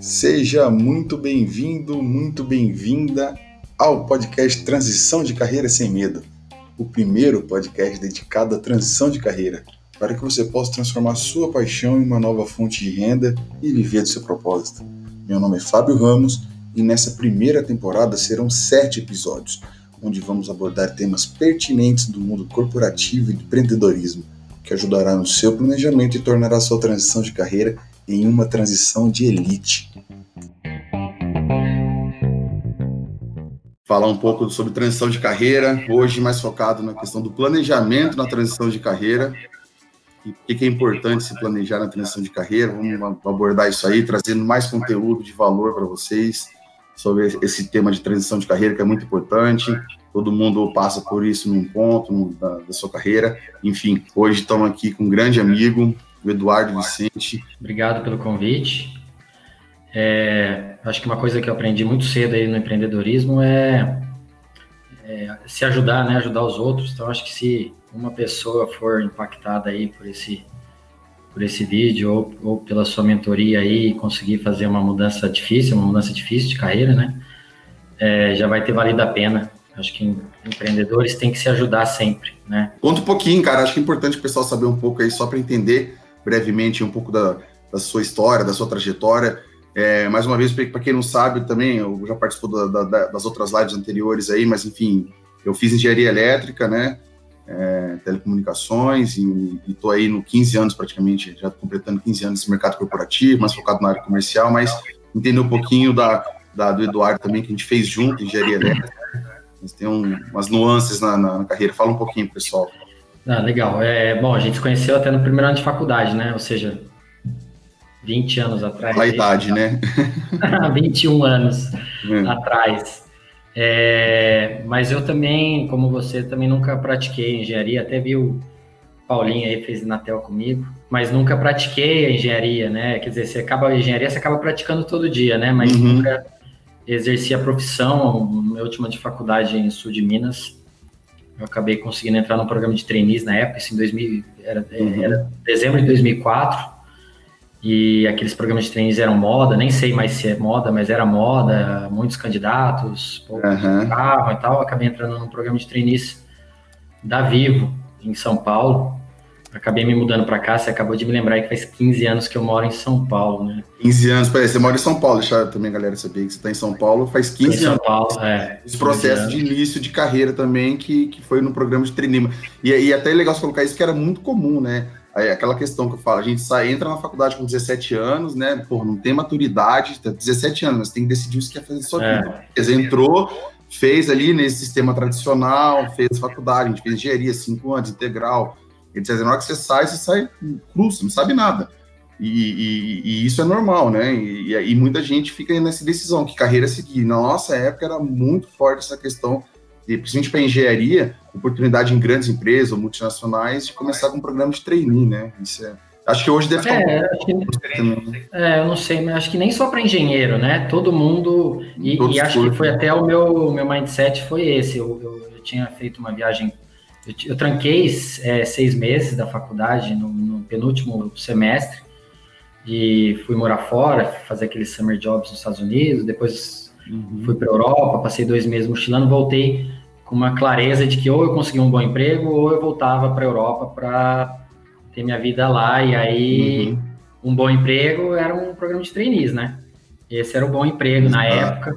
Seja muito bem-vindo, muito bem-vinda ao podcast Transição de Carreira Sem Medo, o primeiro podcast dedicado à transição de carreira, para que você possa transformar sua paixão em uma nova fonte de renda e viver do seu propósito. Meu nome é Fábio Ramos e nessa primeira temporada serão sete episódios, onde vamos abordar temas pertinentes do mundo corporativo e do empreendedorismo, ajudará no seu planejamento e tornará sua transição de carreira em uma transição de elite. Falar um pouco sobre transição de carreira, hoje mais focado na questão do planejamento na transição de carreira. E por que é importante se planejar na transição de carreira? Vamos abordar isso aí, trazendo mais conteúdo de valor para vocês sobre esse tema de transição de carreira, que é muito importante. Todo mundo passa por isso num ponto da, da sua carreira. Enfim, hoje estamos aqui com um grande amigo, o Eduardo Vicente. Obrigado pelo convite. É, acho que uma coisa que eu aprendi muito cedo aí no empreendedorismo é, é, se ajudar, né? Ajudar os outros. Então, acho que se uma pessoa for impactada aí por esse por esse vídeo ou, ou pela sua mentoria aí e conseguir fazer uma mudança difícil, uma mudança difícil de carreira, né? É, já vai ter valido a pena. Acho que empreendedores têm que se ajudar sempre, né? Conta um pouquinho, cara. Acho que é importante o pessoal saber um pouco aí, só para entender brevemente um pouco da, da, sua história, da sua trajetória. É, mais uma vez, para quem não sabe também, eu já participou da, da, das outras lives anteriores aí, mas enfim, eu fiz engenharia elétrica, né? É, telecomunicações e estou aí no 15 anos praticamente, já completando 15 anos nesse mercado corporativo, mais focado na área comercial, mas entender um pouquinho da, da, do Eduardo também, que a gente fez junto, engenharia elétrica. Mas tem um, umas nuances na, na, na, carreira. Fala um pouquinho, pessoal. Ah, legal. É, bom, a gente se conheceu até no primeiro ano de faculdade, né? Ou seja, 20 anos atrás. A idade, né? 21 anos é. atrás. É, mas eu também, como você, também nunca pratiquei engenharia, até vi o Paulinho aí fez Inatel comigo, mas nunca pratiquei a engenharia, né? Quer dizer, você acaba a engenharia, você acaba praticando todo dia, né? Mas uhum. nunca exerci a profissão. Minha última de faculdade em sul de Minas, eu acabei conseguindo entrar no programa de trainees na época, isso em 2000, era, uhum. era dezembro de 2004 e aqueles programas de trainees eram moda, nem sei mais se é moda, mas era moda, muitos candidatos, poucos uhum. e tal. Acabei entrando no programa de trainees da Vivo, em São Paulo. Acabei me mudando para cá, você acabou de me lembrar que faz 15 anos que eu moro em São Paulo, né? 15 anos, peraí, você mora em São Paulo, deixa também a galera saber que você está em São Paulo faz 15 anos. São Paulo, é. Esse processo de início de carreira também, que, que foi no programa de trainee. E, e até é legal você colocar isso, que era muito comum, né? Aí, aquela questão que eu falo, a gente sai, entra na faculdade com 17 anos, né? Pô, não tem maturidade, 17 anos, mas tem que decidir o que quer fazer na sua é. vida. Você entrou, fez ali nesse sistema tradicional, fez faculdade, a gente fez engenharia, cinco anos, integral, etc. Na hora que você sai, você sai cru, você não sabe nada. E, e, e isso é normal, né? E, e, muita gente fica nessa decisão, que carreira seguir. Na nossa época era muito forte essa questão e principalmente para engenharia, oportunidade em grandes empresas ou multinacionais de começar com um programa de trainee, né? Isso é, acho que hoje deve estar é, um que, né? é, eu não sei, mas acho que nem só para engenheiro, né? Todo mundo e, e acho que foi até o meu meu mindset foi esse. Eu, eu, eu tinha feito uma viagem, eu, eu tranquei é, seis meses da faculdade no, no penúltimo semestre e fui morar fora, fazer aqueles summer jobs nos Estados Unidos, depois Uhum. Fui para Europa, passei dois meses mochilando, voltei com uma clareza de que ou eu consegui um bom emprego ou eu voltava para Europa para ter minha vida lá. E aí, uhum. um bom emprego era um programa de trainees, né? Esse era o um bom emprego na época.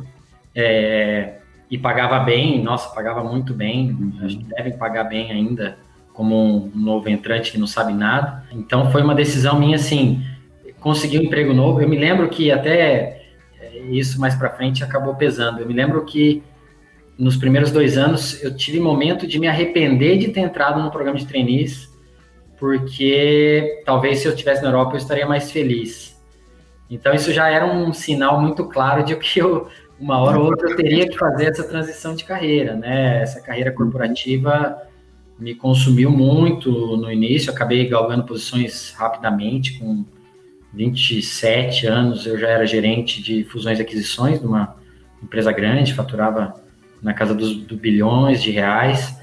É, e pagava bem, nossa, pagava muito bem. Uhum. Acho que devem pagar bem ainda, como um novo entrante que não sabe nada. Então, foi uma decisão minha, assim, conseguir um emprego novo. Eu me lembro que até isso mais para frente acabou pesando. Eu me lembro que nos primeiros dois anos eu tive momento de me arrepender de ter entrado no programa de trainees, porque talvez se eu estivesse na Europa eu estaria mais feliz. Então isso já era um sinal muito claro de que eu, uma hora ou outra eu teria que fazer essa transição de carreira, né? Essa carreira corporativa me consumiu muito no início, acabei galgando posições rapidamente com 27 anos eu já era gerente de fusões e aquisições de uma empresa grande, faturava na casa dos do bilhões de reais.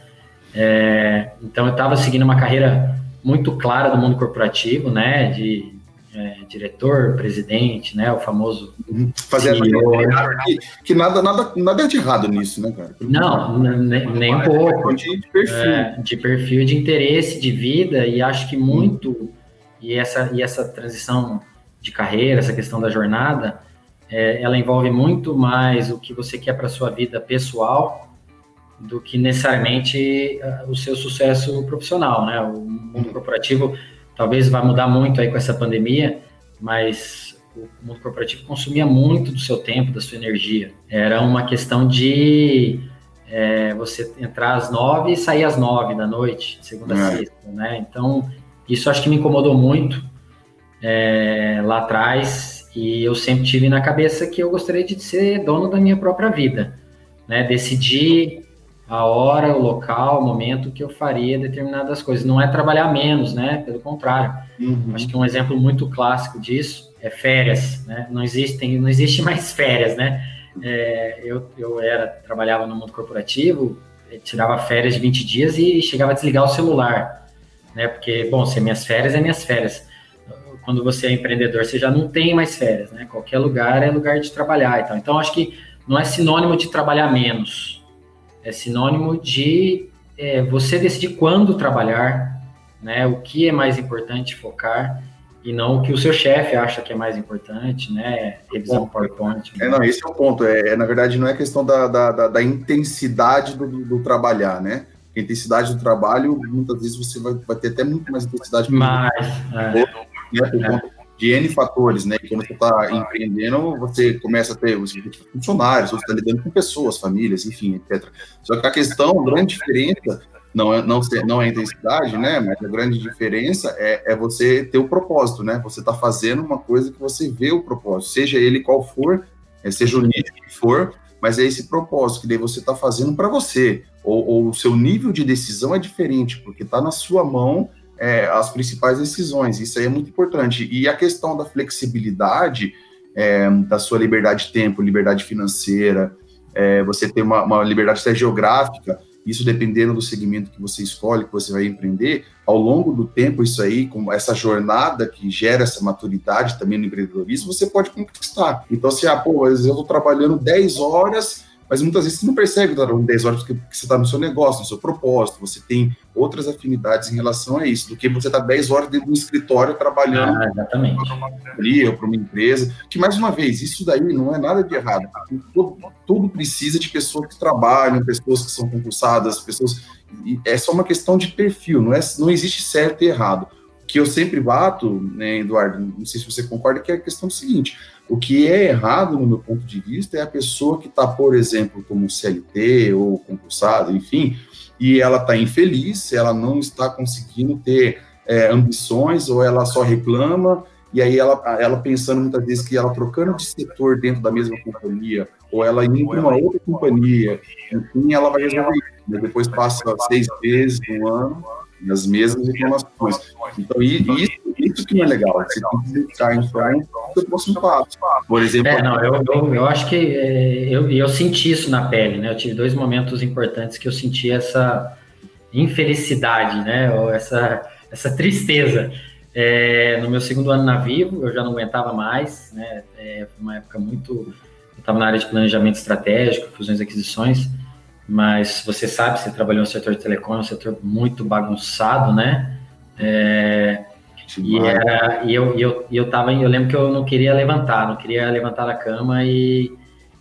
É, então eu estava seguindo uma carreira muito clara do mundo corporativo, né? De é, diretor, presidente, né? O famoso uhum. fazer que, que, nada, nada, nada é de errado nisso, né, cara? Não, nem, nem um pouco. De, perfil, é, de perfil, de interesse, de vida e acho que muito uhum. e essa e essa transição de carreira, essa questão da jornada, é, ela envolve muito mais o que você quer para sua vida pessoal do que necessariamente uh, o seu sucesso profissional, né? O mundo corporativo talvez vá mudar muito aí com essa pandemia, mas o mundo corporativo consumia muito do seu tempo, da sua energia. Era uma questão de é, você entrar às nove e sair às nove da noite, segunda a é. sexta, né? Então, isso acho que me incomodou muito é, lá atrás e eu sempre tive na cabeça que eu gostaria de ser dono da minha própria vida, né? Decidir a hora, o local, o momento que eu faria determinadas coisas. Não é trabalhar menos, né? Pelo contrário. Uhum. Acho que um exemplo muito clássico disso é férias, né? Não existem, não existe mais férias, né? É, eu, eu era trabalhava no mundo corporativo, tirava férias de 20 dias e chegava a desligar o celular, né? Porque, bom, se é minhas férias, é minhas férias. Quando você é empreendedor, você já não tem mais férias, né? Qualquer lugar é lugar de trabalhar e tal. Então, acho que não é sinônimo de trabalhar menos, é sinônimo de é, você decidir quando trabalhar, né? O que é mais importante focar e não o que o seu chefe acha que é mais importante, né? Revisão PowerPoint. É, não, esse é o ponto. É, é na verdade, não é questão da, da, da, da intensidade do, do, trabalhar, né? A intensidade do trabalho, muitas vezes você vai, vai ter até muito mais intensidade. Mais, é. né, por conta de N fatores, né? E quando você está empreendendo, você começa a ter os funcionários, você está lidando com pessoas, famílias, enfim, etc. Só que a questão, a grande diferença, não é, não, não é a intensidade, né? Mas a grande diferença é, é você ter o propósito, né? Você está fazendo uma coisa que você vê o propósito, seja ele qual for, é, seja o nível que for, mas é esse propósito que daí você está fazendo para você, ou, ou o seu nível de decisão é diferente, porque está na sua mão é, as principais decisões. Isso aí é muito importante. E a questão da flexibilidade, é, da sua liberdade de tempo, liberdade financeira, é, você ter uma, uma liberdade até geográfica, isso dependendo do segmento que você escolhe, que você vai empreender, ao longo do tempo, isso aí, com essa jornada que gera essa maturidade também no empreendedorismo, você pode conquistar. Então, assim, ah, pô, às vezes eu estou trabalhando 10 horas mas muitas vezes você não percebe está trabalhando 10 horas porque, você está no seu negócio, no seu propósito, você tem outras afinidades em relação a isso, do que você está 10 horas dentro do escritório trabalhando ah, para uma companhia ou para uma empresa, que mais uma vez, isso daí não é nada de errado, tudo, tudo precisa de pessoas que trabalham, pessoas que são concursadas, pessoas, é só uma questão de perfil, não, é, não existe certo e errado. Que eu sempre bato, né, Eduardo, não sei se você concorda, que é a questão seguinte, o que é errado, no meu ponto de vista, é a pessoa que está, por exemplo, como CLT ou concursado, enfim, e ela está infeliz, ela não está conseguindo ter é, ambições, ou ela só reclama, e aí ela, ela pensando muitas vezes que ela trocando de setor dentro da mesma companhia, ou ela indo para uma outra companhia, enfim, ela vai resolver. Né? Depois passa seis meses, um ano, as mesmas reclamações. Então, isso, isso que não é legal. Você tem que deixar, então, o próximo passo. Por exemplo... É, não, eu, eu, eu acho que é, eu, eu senti isso na pele, né? Eu tive dois momentos importantes que eu senti essa infelicidade, né? Ou essa, essa tristeza. É, no meu segundo ano na Vivo, eu já não aguentava mais, né? É, foi uma época muito... Eu estava na área de planejamento estratégico, fusões e aquisições, mas você sabe, você trabalhou no setor de telecom, é um setor muito bagunçado, né? É, e, era, e eu, eu, eu tava, eu lembro que eu não queria levantar, não queria levantar da cama e,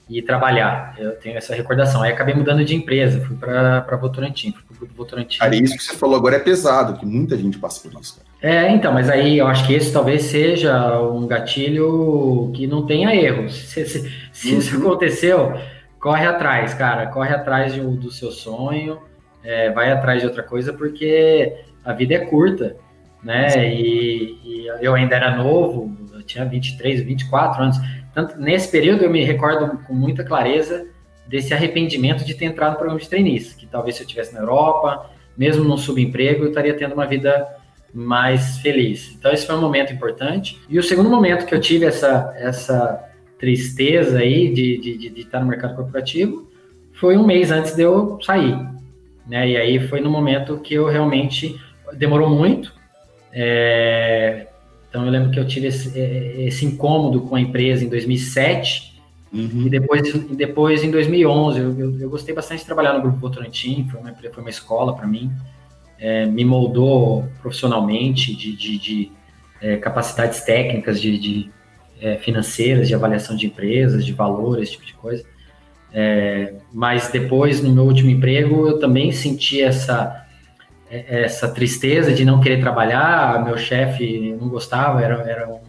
e trabalhar. Eu tenho essa recordação. Aí acabei mudando de empresa, fui para Votorantim, fui para o Grupo Votorantim. Cara, isso que você falou agora é pesado, que muita gente passa por isso. Cara. É, então, mas aí eu acho que esse talvez seja um gatilho que não tenha erro. Se, se, se uhum. isso aconteceu, corre atrás, cara, corre atrás de, do seu sonho, é, vai atrás de outra coisa, porque a vida é curta, né? E, e, eu ainda era novo, eu tinha 23, 24 anos. Tanto nesse período eu me recordo com muita clareza desse arrependimento de ter entrado no programa de trainees, que talvez se eu estivesse na Europa, mesmo num subemprego, eu estaria tendo uma vida mais feliz. Então esse foi um momento importante. E o segundo momento que eu tive essa essa tristeza aí de, de, de, de estar no mercado corporativo foi um mês antes de eu sair. Né? E aí foi no momento que eu realmente demorou muito, É, então eu lembro que eu tive esse, é, esse incômodo com a empresa em 2007 uhum. e depois, depois em 2011 eu, eu, eu, gostei bastante de trabalhar no Grupo Votorantim, foi uma, foi uma escola para mim, é, me moldou profissionalmente de, de, de é, capacidades técnicas, de, de é, financeiras, de avaliação de empresas, de valores, esse tipo de coisa. É, mas depois, no meu último emprego, eu também senti essa é, essa tristeza de não querer trabalhar, meu chefe não gostava, era, era um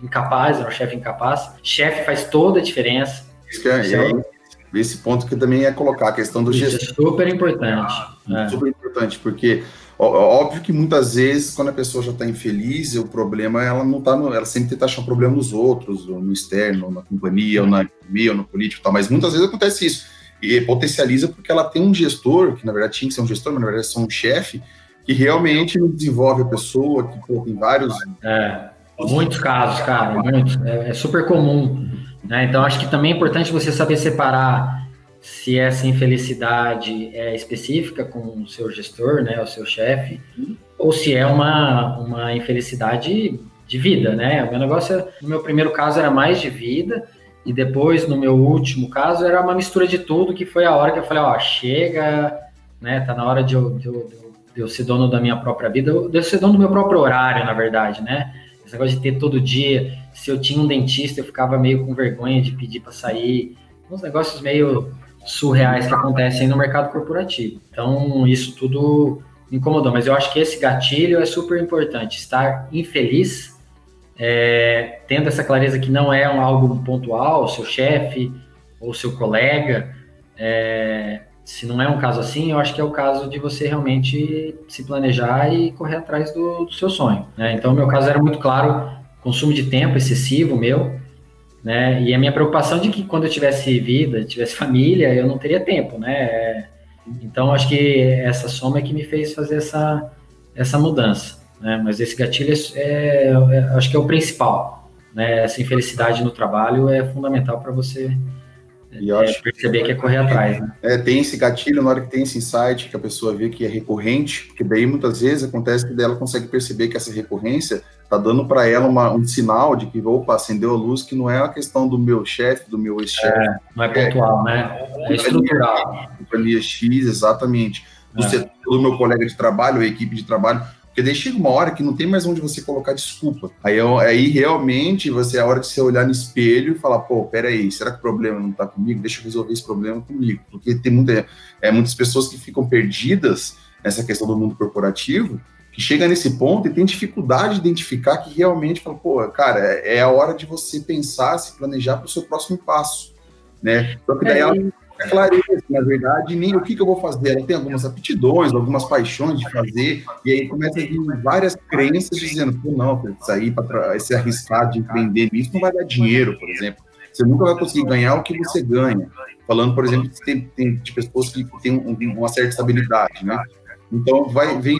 incapaz, era um chefe incapaz. Chefe faz toda a diferença. Isso é, é, esse ponto que também é colocar, a questão do gestor. É super importante. É. Super importante, porque óbvio que muitas vezes, quando a pessoa já está infeliz, o problema ela não está ela sempre tenta achar um problema nos outros, ou no externo, ou na companhia, ou na economia, ou no político, tal, mas muitas vezes acontece isso e potencializa porque ela tem um gestor, que na verdade tinha que ser um gestor, mas na verdade é um chefe, que realmente não desenvolve a pessoa, que pô, tem vários. É, muitos casos, cara, muitos. É, é super comum. Né? Então, acho que também é importante você saber separar se essa infelicidade é específica com o seu gestor, né, o seu chefe, ou se é uma, uma infelicidade de vida, né? O meu negócio, no meu primeiro caso, era mais de vida, e depois, no meu último caso, era uma mistura de tudo, que foi a hora que eu falei, ó, chega, né, tá na hora de eu, de eu, de eu ser dono da minha própria vida, de eu ser dono do meu próprio horário, na verdade, né? Esse negócio de ter todo dia, se eu tinha um dentista, eu ficava meio com vergonha de pedir para sair, uns negócios meio surreais que acontecem no mercado corporativo. Então, isso tudo incomodou, mas eu acho que esse gatilho é super importante, estar infeliz é, tendo essa clareza que não é um, algo pontual, seu chefe ou seu colega, é, se não é um caso assim, eu acho que é o caso de você realmente se planejar e correr atrás do, do seu sonho. Né? Então, meu caso era muito claro, consumo de tempo excessivo meu, né? E a minha preocupação de que quando eu tivesse vida, tivesse família, eu não teria tempo, né? Então, acho que essa soma é que me fez fazer essa, essa mudança né? Mas esse gatilho é, é, é, acho que é o principal, né? Essa infelicidade no trabalho é fundamental para você é, perceber que é correr atrás, né? É, tem esse gatilho na hora que tem esse insight, que a pessoa vê que é recorrente, porque daí muitas vezes acontece que ela consegue perceber que essa recorrência tá dando para ela uma, um sinal de que, opa, acendeu a luz, que não é a questão do meu chefe, do meu ex-chefe. É, não é pontual, né? É estrutural. Companhia X, exatamente. Do, é. setor, do meu colega de trabalho, a equipe de trabalho, porque daí chega uma hora que não tem mais onde você colocar desculpa. Aí, aí realmente você é a hora de você olhar no espelho e falar, pô, peraí, será que o problema não está comigo? Deixa eu resolver esse problema comigo. Porque tem muita, é, muitas pessoas que ficam perdidas nessa questão do mundo corporativo, que chega nesse ponto e tem dificuldade de identificar que realmente fala, pô, cara, é, a hora de você pensar, se planejar para o seu próximo passo. Né? Só que daí é, ela é clareza, na verdade, nem o que, que eu vou fazer. Ela tem algumas aptidões, algumas paixões de fazer, e aí começa a vir várias crenças dizendo, pô, não, sair para se arriscar de empreender nisso não vai dar dinheiro, por exemplo. Você nunca vai conseguir ganhar o que você ganha. Falando, por exemplo, tem de pessoas que têm uma certa estabilidade, né? Então, vai, vem,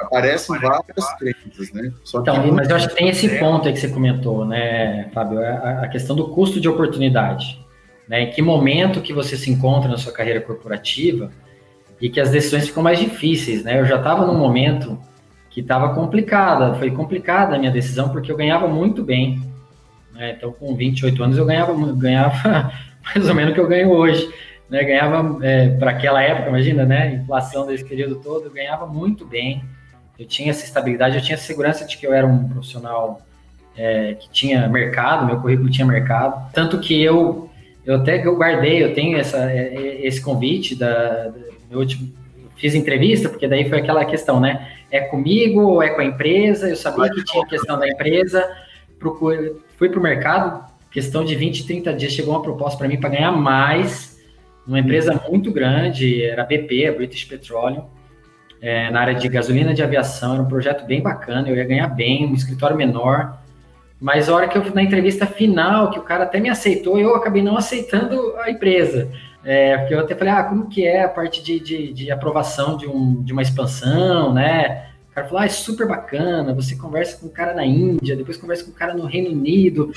aparecem várias crenças, né? então, mas eu acho que tem esse ponto aí que você comentou, né, Fábio? A, a questão do custo de oportunidade né? Em que momento que você se encontra na sua carreira corporativa e que as decisões ficam mais difíceis, né? Eu já estava num momento que estava complicada, foi complicada a minha decisão porque eu ganhava muito bem, né? Então, com 28 anos eu ganhava, ganhava mais ou menos o que eu ganho hoje, né? Ganhava é, para aquela época, imagina, né? Inflação desse período todo, eu ganhava muito bem. Eu tinha essa estabilidade, eu tinha segurança de que eu era um profissional é, que tinha mercado, meu currículo tinha mercado, tanto que eu eu até guardei, eu tenho essa, é, é, esse convite da, da meu último, fiz entrevista, porque daí foi aquela questão, né? É comigo ou é com a empresa? Eu sabia que tinha questão da empresa, procure, fui para o mercado, questão de 20, 30 dias, chegou uma proposta para mim para ganhar mais, uma empresa muito grande, era BP, a British Petroleum, é, na área de gasolina de aviação, era um projeto bem bacana, eu ia ganhar bem, um escritório menor, mas a hora que eu na entrevista final, que o cara até me aceitou, eu acabei não aceitando a empresa. É, porque eu até falei, ah, como que é a parte de, de, de aprovação de, um, de uma expansão, né? O cara falou, ah, é super bacana, você conversa com o cara na Índia, depois conversa com o cara no Reino Unido.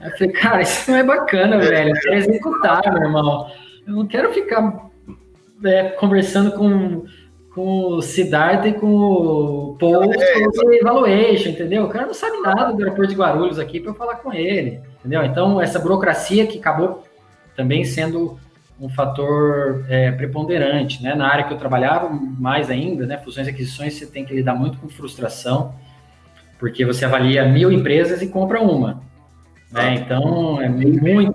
Aí eu falei, cara, isso não é bacana, velho, quero executar, meu irmão. Eu não quero ficar é, conversando com com o Siddhartha e com o Paul é, sobre evaluation, entendeu? O cara não sabe nada do aeroporto de Guarulhos aqui para eu falar com ele, entendeu? Então, essa burocracia que acabou também sendo um fator é, preponderante, né? Na área que eu trabalhava, mais ainda, né? Fusões e aquisições, você tem que lidar muito com frustração, porque você avalia mil empresas e compra uma. Né? Então, é muito.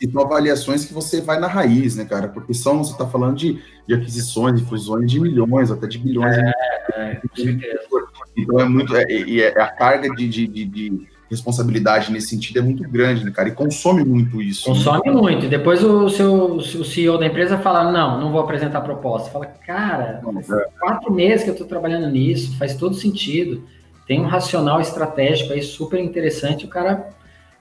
E são avaliações que você vai na raiz, né, cara? Porque são, você está falando de, de aquisições, de fusões de milhões, até de bilhões. É, é, com certeza. Então, é muito. É, e é, a carga de, de, de, de, responsabilidade nesse sentido é muito grande, né, cara? E consome muito isso. Consome né? muito. E depois o seu o CEO da empresa fala: não, não vou apresentar a proposta. Fala, cara, faz é. quatro meses que eu estou trabalhando nisso, faz todo sentido. Tem um racional estratégico aí super interessante. O cara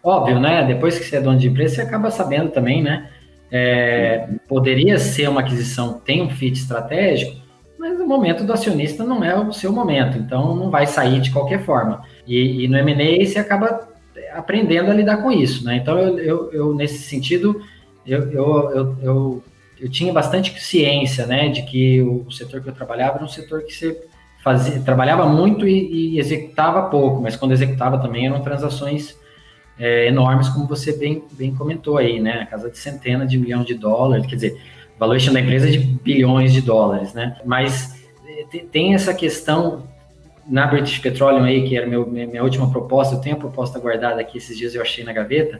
Óbvio, né? Depois que você é dono de empresa, você acaba sabendo também, né? É, poderia ser uma aquisição, tem um fit estratégico, mas o momento do acionista não é o seu momento, então não vai sair de qualquer forma. E, e no M&A você acaba aprendendo a lidar com isso, né? Então eu, eu, eu nesse sentido eu, eu, eu, eu, tinha bastante ciência, né, de que o, setor que eu trabalhava era um setor que você fazia, trabalhava muito e, e executava pouco, mas quando executava também eram transações é, enormes, como você bem, bem comentou aí, né? A casa de centenas de milhões de dólares, quer dizer, valuation da empresa é de bilhões de dólares, né? Mas é, tem essa questão na British Petroleum aí, que era meu, minha última proposta, eu tenho a proposta guardada aqui, esses dias eu achei na gaveta,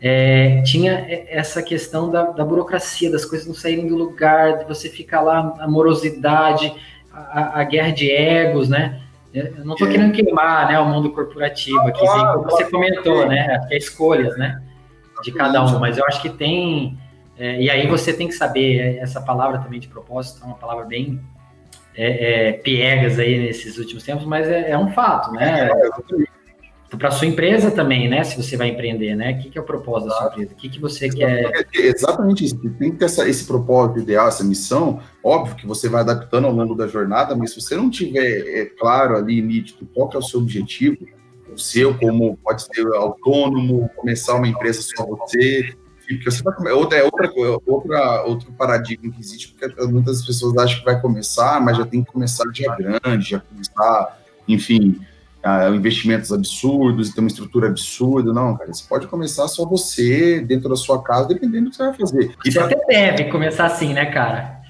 é, tinha essa questão da, da, burocracia, das coisas não saírem do lugar, de você ficar lá, a morosidade, a, a guerra de egos, né? Eu não estou é. querendo queimar né, o mundo corporativo aqui, claro, como você comentou, né? É escolhas, né? De cada um, mas eu acho que tem. É, e aí você tem que saber, é, essa palavra também de propósito é uma palavra bem é, é, piegas aí nesses últimos tempos, mas é, é um fato, né? É, para sua empresa também, né? Se você vai empreender, né? O que, que é o propósito da sua empresa? O que, que você quer. Exatamente isso. Tem que ter essa, esse propósito ideal, essa missão. Óbvio que você vai adaptando ao longo da jornada, mas se você não tiver é, claro ali, nítido, qual é o seu objetivo, o seu, como pode ser autônomo, começar uma empresa só você, porque você vai outra é outra outra outro paradigma que existe porque muitas pessoas acham que vai começar mas já tem que começar já grande já começar enfim uh, investimentos absurdos e ter uma estrutura absurda. Não, cara, você pode começar só você, dentro da sua casa, dependendo do que você vai fazer. E você pra... até deve começar assim, né, cara?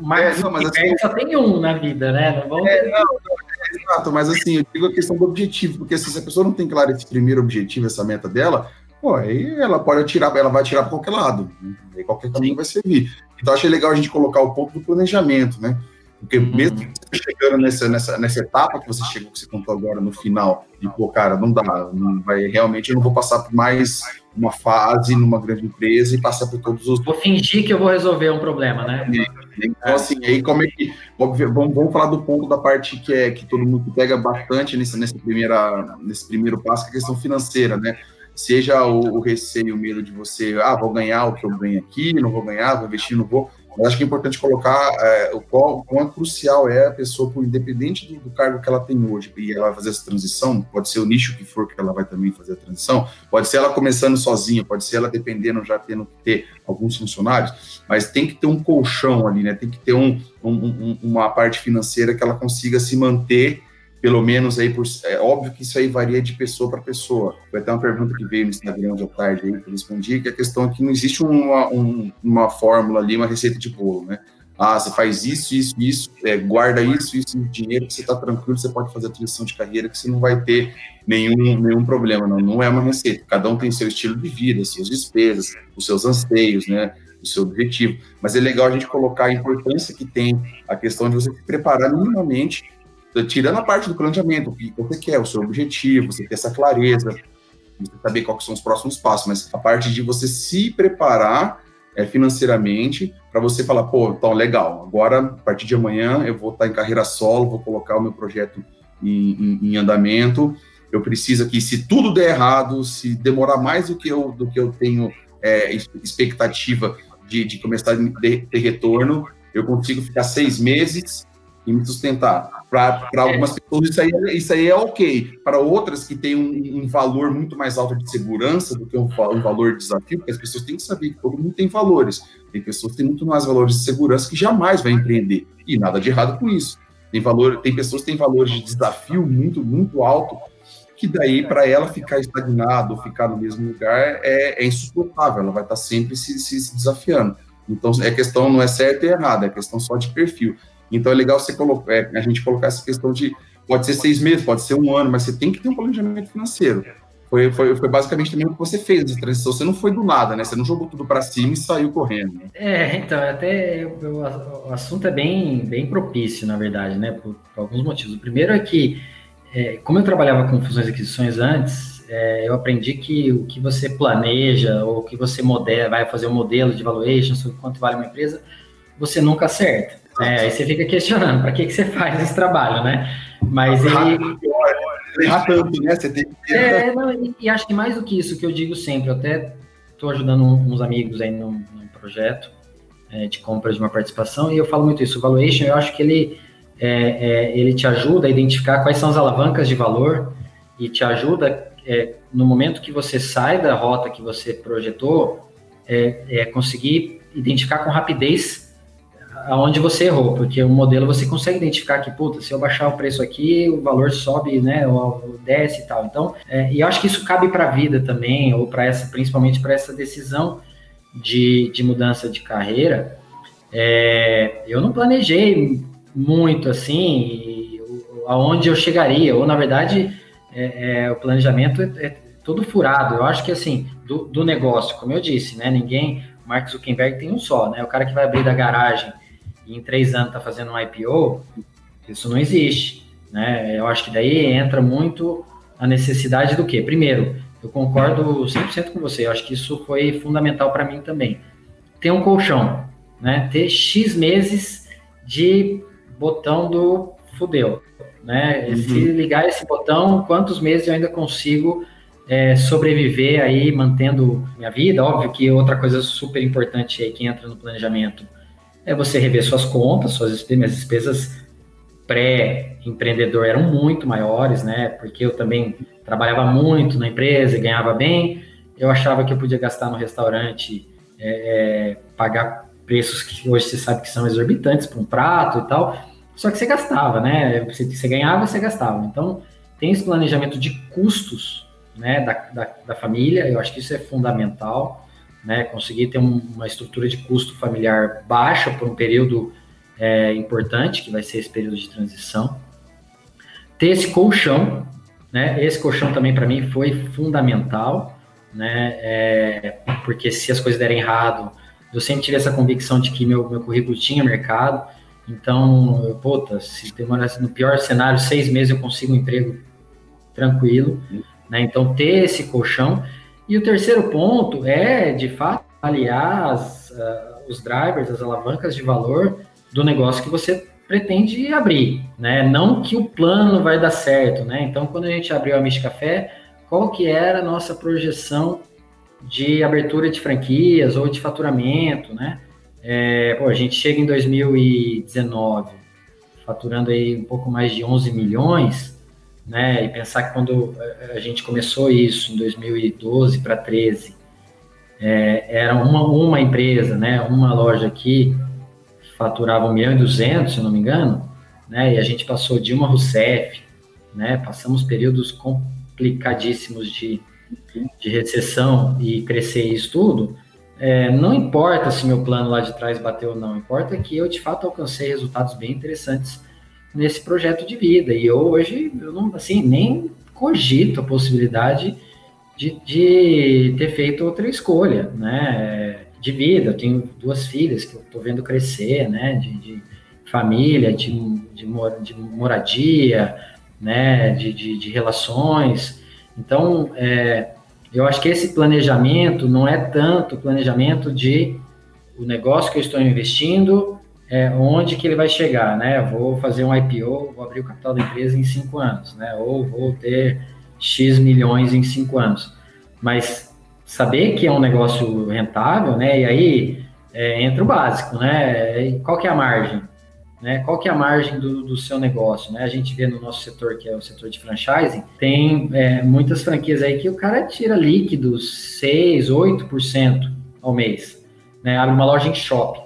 Mas, é, não, mas assim, só tem um na vida, né? Não vamos... é, não, não, é, exato, mas assim, eu digo a questão do objetivo, porque assim, se a pessoa não tem claro esse primeiro objetivo, essa meta dela, pô, aí ela pode atirar, ela vai atirar para qualquer lado, né? qualquer caminho Sim. vai servir. Então, achei legal a gente colocar o ponto do planejamento, né? Porque uhum. mesmo chegando nessa, nessa, nessa etapa que você chegou, que você contou agora no final, de pô, cara, não dá, não vai, realmente eu não vou passar por mais uma fase numa grande empresa e passar por todos os. Vou fingir que eu vou resolver um problema, né? Então, assim, aí como é que. Óbvio, vamos, vamos falar do ponto da parte que é que todo mundo pega bastante nesse, nesse, primeira, nesse primeiro passo, que é a questão financeira, né? Seja o, o receio, o medo de você, ah, vou ganhar o que eu ganho aqui, não vou ganhar, vou investir, não vou acho que é importante colocar é, o quão, quão crucial é a pessoa, por independente do, do, cargo que ela tem hoje, e ela vai fazer essa transição, pode ser o nicho que for que ela vai também fazer a transição, pode ser ela começando sozinha, pode ser ela dependendo, já tendo que ter alguns funcionários, mas tem que ter um colchão ali, né? Tem que ter um, um, um, uma parte financeira que ela consiga se manter pelo menos aí por. É óbvio que isso aí varia de pessoa para pessoa. Foi até uma pergunta que veio no Instagram de tarde aí que eu respondi, que a questão é que não existe uma, um, uma fórmula ali, uma receita de bolo, né? Ah, você faz isso, isso, isso, é, guarda isso, isso dinheiro, que você está tranquilo, você pode fazer a transição de carreira, que você não vai ter nenhum, nenhum problema. Não, não é uma receita. Cada um tem seu estilo de vida, suas despesas, os seus anseios, né? O seu objetivo. Mas é legal a gente colocar a importância que tem a questão de você se preparar minimamente tirando a parte do planejamento, o que você quer, o seu objetivo, você ter essa clareza, você saber quais são os próximos passos, mas a parte de você se preparar é, financeiramente para você falar, pô, então legal, agora a partir de amanhã eu vou estar em carreira solo, vou colocar o meu projeto em, em, em andamento. Eu preciso aqui, se tudo der errado, se demorar mais do que eu, do que eu tenho é, expectativa de, de começar a ter retorno, eu consigo ficar seis meses e me sustentar. Para algumas pessoas isso aí, é, isso aí é ok. Para outras que têm um, um, valor muito mais alto de segurança do que um, um, valor de desafio, porque as pessoas têm que saber que todo mundo tem valores. Tem pessoas que têm muito mais valores de segurança que jamais vai empreender. E nada de errado com isso. Tem valor, tem pessoas que têm valores de desafio muito, muito alto, que daí para ela ficar estagnado, ficar no mesmo lugar é, é insuportável. Ela vai estar sempre se, se, se desafiando. Então, é questão não é certo e errado, é questão só de perfil. Então é legal você colocar, é, a gente colocar essa questão de pode ser seis meses, pode ser um ano, mas você tem que ter um planejamento financeiro. Foi, foi, foi basicamente também o que você fez essa transição. Você não foi do nada, né? Você não jogou tudo para cima e saiu correndo. É, então, até eu, o assunto é bem, bem propício, na verdade, né? Por, por alguns motivos. O primeiro é que, é, como eu trabalhava com fusões e aquisições antes, é, eu aprendi que o que você planeja ou que você modela, vai fazer um modelo de valuation sobre quanto vale uma empresa, você nunca acerta. É, aí você fica questionando, para que, que você faz esse trabalho, né? Mas ele... Tanto, né? Você tem que... É, não, e, e, acho que mais do que isso, que eu digo sempre, eu até estou ajudando uns amigos aí num, num projeto é, de compra de uma participação, e eu falo muito isso, o valuation, eu acho que ele, é, é, ele te ajuda a identificar quais são as alavancas de valor e te ajuda, é, no momento que você sai da rota que você projetou, é, é conseguir identificar com rapidez aonde você errou, porque o modelo você consegue identificar que, puta, se eu baixar o preço aqui, o valor sobe, né, ou, desce e tal. Então, é, e eu acho que isso cabe para a vida também, ou para essa, principalmente para essa decisão de, de mudança de carreira. É, eu não planejei muito assim, aonde eu chegaria, ou na verdade, é, é, o planejamento é, é todo furado. Eu acho que assim, do, do negócio, como eu disse, né, ninguém Mark Zuckerberg tem um só, né? O cara que vai abrir da garagem e em três anos está fazendo um IPO, isso não existe. Né? Eu acho que daí entra muito a necessidade do quê? Primeiro, eu concordo 100% com você, eu acho que isso foi fundamental para mim também. Ter um colchão, né? ter X meses de botão do fudeu. Né? Uhum. Se ligar esse botão, quantos meses eu ainda consigo é, sobreviver aí, mantendo minha vida? Óbvio que outra coisa super importante aí que entra no planejamento é você rever suas contas, suas despesas, minhas despesas pré-empreendedor eram muito maiores, né? Porque eu também trabalhava muito na empresa e ganhava bem. Eu achava que eu podia gastar no restaurante, é, é, pagar preços que hoje você sabe que são exorbitantes para um prato e tal. Só que você gastava, né? Você, você ganhava, você gastava. Então, tem esse planejamento de custos né, da, da, da família, eu acho que isso é fundamental né, conseguir ter um, uma estrutura de custo familiar baixa por um período é, importante, que vai ser esse período de transição. Ter esse colchão, né, esse colchão também para mim foi fundamental, né, é, porque se as coisas derem errado, eu sempre tive essa convicção de que meu, meu currículo tinha mercado, então, eu, puta, se demorar, no pior cenário, seis meses eu consigo um emprego tranquilo, né, então ter esse colchão, e o terceiro ponto é, de fato, aliar as, uh, os drivers, as alavancas de valor do negócio que você pretende abrir, né? Não que o plano vai dar certo, né? Então, quando a gente abriu a Mish Café, qual que era a nossa projeção de abertura de franquias ou de faturamento, né? É, pô, a gente chega em 2019 faturando aí um pouco mais de 11 milhões, né? E pensar que quando a gente começou isso em 2012 para 13, é, era uma, uma empresa, né? Uma loja aqui faturava 1 milhão e 200, se não me engano, né? E a gente passou de uma Rousseff, né? Passamos períodos complicadíssimos de, de recessão e crescer isso tudo. É, não importa se meu plano lá de trás bateu ou não, importa que eu de fato alcancei resultados bem interessantes nesse projeto de vida. E eu, hoje, eu não, assim, nem cogito a possibilidade de, de ter feito outra escolha, né? De vida. Eu tenho duas filhas que eu estou vendo crescer, né? De, de família, de, de, de, moradia, né? De, de, de relações. Então, é, eu acho que esse planejamento não é tanto planejamento de o negócio que eu estou investindo é, onde que ele vai chegar, né? Vou fazer um IPO, vou abrir o capital da empresa em cinco anos, né? Ou vou ter X milhões em cinco anos. Mas saber que é um negócio rentável, né? E aí é, entra o básico, né? Qual que é a margem? né? Qual que é a margem do, do, seu negócio, né? A gente vê no nosso setor, que é o setor de franchising, tem é, muitas franquias aí que o cara tira líquidos 6, 8% ao mês, né? Abre uma loja em shopping,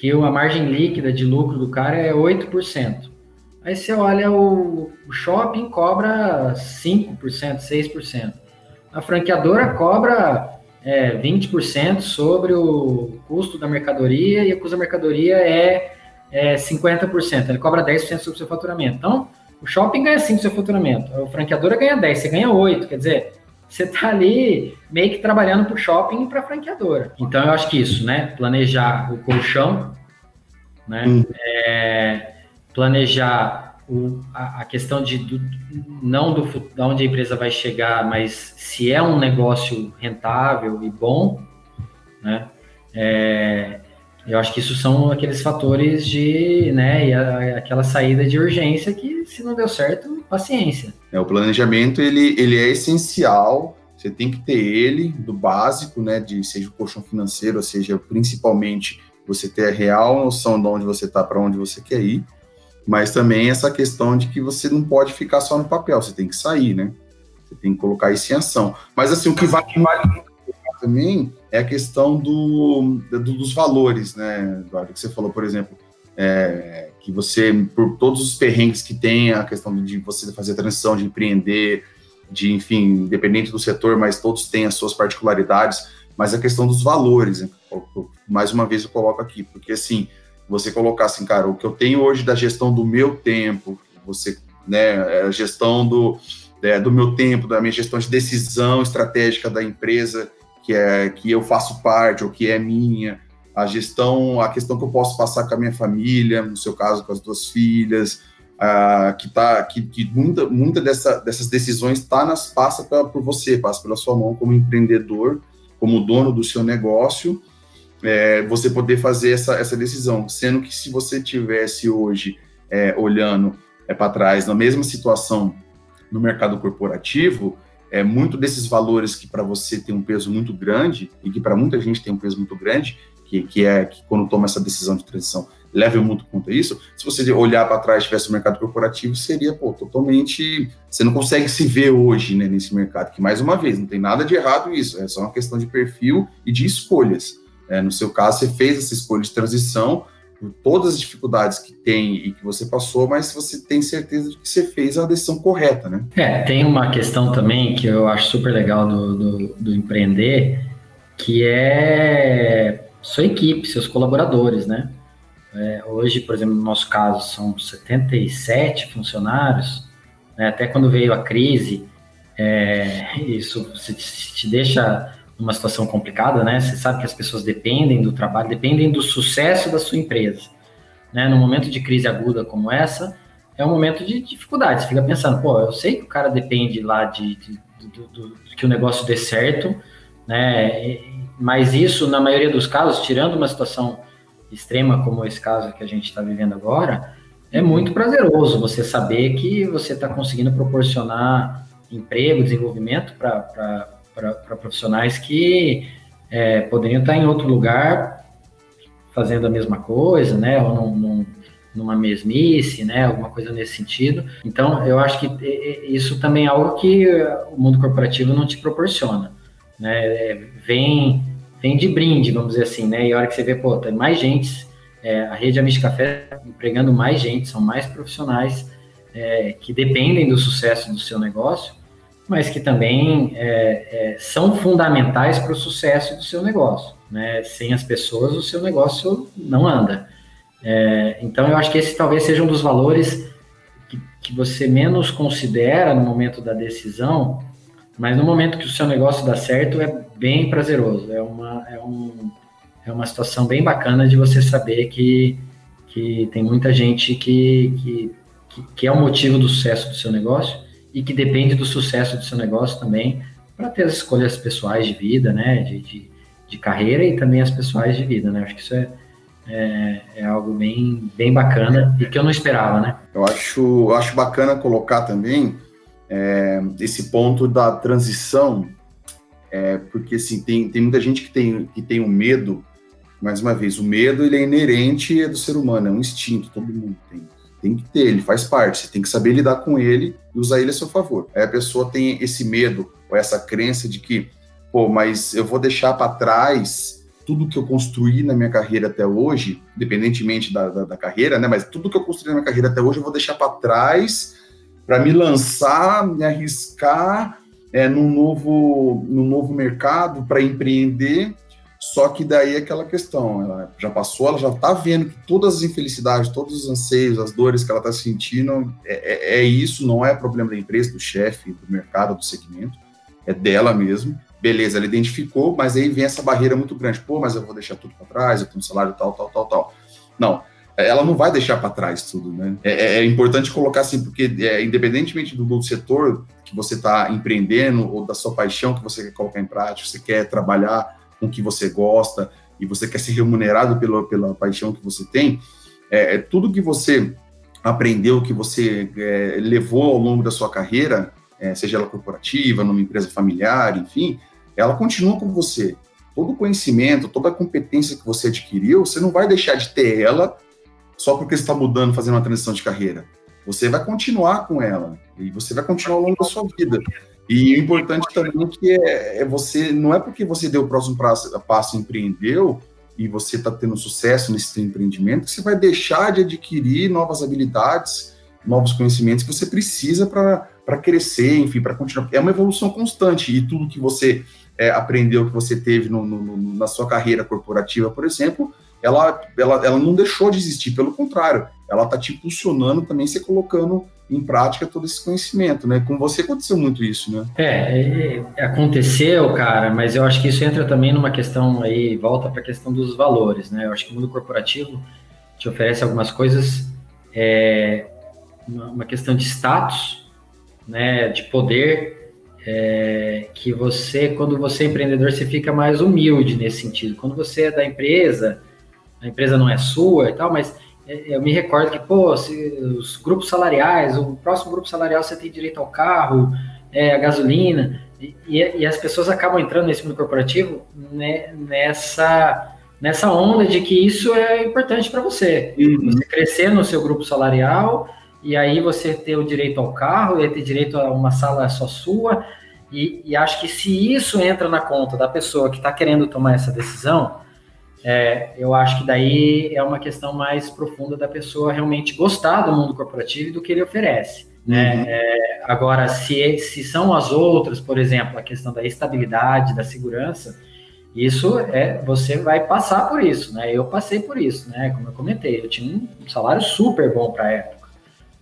que a margem líquida de lucro do cara é 8%. Aí você olha o, shopping cobra 5%, 6%. A franqueadora cobra é, 20% sobre o custo da mercadoria e o custo da mercadoria é é, 50%, ele cobra 10% sobre o seu faturamento. Então, o shopping ganha 5% do seu faturamento, a franqueadora ganha 10%, você ganha 8%, quer dizer, você está ali meio que trabalhando para o shopping e para a franqueadora. Então, eu acho que isso, né? Planejar o colchão, né? Hum. É, planejar o, a, a, questão de do, não do de onde a empresa vai chegar, mas se é um negócio rentável e bom, né? É, eu acho que isso são aqueles fatores de, né, e a, aquela saída de urgência que se não deu certo, paciência. É, o planejamento, ele, ele é essencial, você tem que ter ele, do básico, né, de seja o colchão financeiro, ou seja, principalmente você ter a real noção de onde você está, para onde você quer ir, mas também essa questão de que você não pode ficar só no papel, você tem que sair, né? Você tem que colocar isso em ação. Mas assim, o que vale, vale também é a questão do, do, dos valores, né, Eduardo? Que você falou, por exemplo, é, que você, por todos os perrengues que tem, a questão de você fazer transição, de empreender, de, enfim, independente do setor, mas todos têm as suas particularidades, mas a questão dos valores, né? mais uma vez eu coloco aqui, porque assim, você colocar assim, cara, o que eu tenho hoje da gestão do meu tempo, você, né, a gestão do, é, do meu tempo, da minha gestão de decisão estratégica da empresa, que é que eu faço parte ou que é minha, a gestão, a questão que eu posso passar com a minha família, no seu caso com as duas filhas, uh, que tá que, que muita, muita dessa, dessas decisões tá nas passa pra, por você, passa pela sua mão como empreendedor, como dono do seu negócio, é, você poder fazer essa, essa decisão, sendo que se você tivesse hoje é, olhando é, para trás na mesma situação no mercado corporativo, é, muito desses valores que para você tem um peso muito grande e que para muita gente tem um peso muito grande, que, que é que quando toma essa decisão de transição leva muito conta isso. Se você olhar para trás tivesse o mercado corporativo, seria pô, totalmente. Você não consegue se ver hoje né, nesse mercado, que mais uma vez, não tem nada de errado isso, é só uma questão de perfil e de escolhas. É, no seu caso, você fez essa escolha de transição, por todas as dificuldades que tem e que você passou, mas você tem certeza de que você fez a decisão correta, né? É, tem uma questão também que eu acho super legal do, do, do empreender, que é sua equipe, seus colaboradores, né? É, hoje, por exemplo, no nosso caso, são 77 funcionários, né? até quando veio a crise, é, isso te deixa numa situação complicada, né? Você sabe que as pessoas dependem do trabalho, dependem do sucesso da sua empresa. Né? No momento de crise aguda como essa, é um momento de dificuldade. Você fica pensando, pô, eu sei que o cara depende lá de, de, de, de, de que o negócio dê certo, né? Mas isso, na maioria dos casos, tirando uma situação extrema como esse caso que a gente está vivendo agora, é muito prazeroso você saber que você está conseguindo proporcionar emprego, desenvolvimento para para profissionais que é, poderiam estar em outro lugar fazendo a mesma coisa, né? Ou num, num, numa mesmice, né? Alguma coisa nesse sentido. Então, eu acho que isso também é algo que o mundo corporativo não te proporciona, né? É, vem, vem de brinde, vamos dizer assim, né? E a hora que você vê, pô, tem mais gente, é, a rede Amish Café empregando mais gente, são mais profissionais é, que dependem do sucesso do seu negócio mas que também é, é, são fundamentais para o sucesso do seu negócio. Né? Sem as pessoas, o seu negócio não anda. É, então, eu acho que esse talvez seja um dos valores que, que você menos considera no momento da decisão, mas no momento que o seu negócio dá certo, é bem prazeroso. É uma, é um, é uma situação bem bacana de você saber que, que tem muita gente que, que, que, é o motivo do sucesso do seu negócio e que depende do sucesso do seu negócio também para ter as escolhas pessoais de vida, né, de, de, de, carreira e também as pessoais de vida, né, acho que isso é, é, é, algo bem, bem bacana e que eu não esperava, né. Eu acho, acho bacana colocar também é, esse ponto da transição, é, porque assim, tem, tem muita gente que tem, que tem um medo mais uma vez, o medo ele é inerente do ser humano, é um instinto, todo mundo tem. Tem que ter, ele faz parte, você tem que saber lidar com ele e usar ele a seu favor. Aí a pessoa tem esse medo ou essa crença de que, pô, mas eu vou deixar para trás tudo que eu construí na minha carreira até hoje, independentemente da, da, da, carreira, né? Mas tudo que eu construí na minha carreira até hoje eu vou deixar para trás para me lançar, me arriscar é, num, novo, num novo mercado, para empreender só que daí aquela questão, ela já passou, ela já está vendo que todas as infelicidades, todos os anseios, as dores que ela está sentindo, é, é, é, isso, não é problema da empresa, do chefe, do mercado, do segmento, é dela mesmo. Beleza, ela identificou, mas aí vem essa barreira muito grande. Pô, mas eu vou deixar tudo para trás, eu tenho um salário tal, tal, tal, tal. Não, ela não vai deixar para trás tudo, né? É, é, é, importante colocar assim, porque é, independentemente do, do setor que você está empreendendo ou da sua paixão que você quer colocar em prática, você quer trabalhar com o que você gosta e você quer ser remunerado pela, pela paixão que você tem, é, é tudo que você aprendeu, que você é, levou ao longo da sua carreira, é, seja ela corporativa, numa empresa familiar, enfim, ela continua com você. Todo o conhecimento, toda a competência que você adquiriu, você não vai deixar de ter ela só porque você está mudando, fazendo uma transição de carreira. Você vai continuar com ela e você vai continuar ao longo da sua vida. E o importante também que é, é, você, não é porque você deu o próximo passo, empreendeu, e você está tendo sucesso nesse seu empreendimento, que você vai deixar de adquirir novas habilidades, novos conhecimentos que você precisa para crescer, enfim, para continuar. É uma evolução constante, e tudo que você é, aprendeu, que você teve no, no, na sua carreira corporativa, por exemplo, ela, ela, ela não deixou de existir, pelo contrário, ela está te impulsionando também, você colocando em prática todo esse conhecimento, né? Com você aconteceu muito isso, né? É, é aconteceu, cara, mas eu acho que isso entra também numa questão aí, volta para a questão dos valores, né? Eu acho que o mundo corporativo te oferece algumas coisas, é, uma questão de status, né? De poder, é, que você, quando você é empreendedor, você fica mais humilde nesse sentido. Quando você é da empresa, a empresa não é sua e tal, mas eu me recordo que, pô, os grupos salariais, o próximo grupo salarial você tem direito ao carro, é, a gasolina, e, e, as pessoas acabam entrando nesse mundo corporativo né, nessa, nessa onda de que isso é importante para você. Uhum. Você crescer no seu grupo salarial, e aí você ter o direito ao carro, e ter direito a uma sala só sua, e, e acho que se isso entra na conta da pessoa que está querendo tomar essa decisão, é, eu acho que daí é uma questão mais profunda da pessoa realmente gostar do mundo corporativo e do que ele oferece. Né? Uhum. É, agora, se, se são as outras, por exemplo, a questão da estabilidade, da segurança, isso é você vai passar por isso, né? Eu passei por isso, né? Como eu comentei, eu tinha um salário super bom para a época,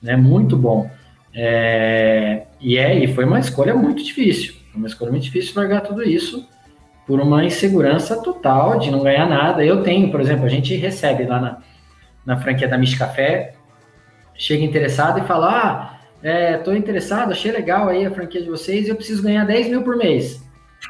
né? Muito bom. É, e é, e foi uma escolha muito difícil, uma escolha muito difícil largar tudo isso por uma insegurança total de não ganhar nada. Eu tenho, por exemplo, a gente recebe lá na, na franquia da Mish Café, chega interessado e fala: Ah, é, tô interessado, achei legal aí a franquia de vocês e eu preciso ganhar 10 mil por mês.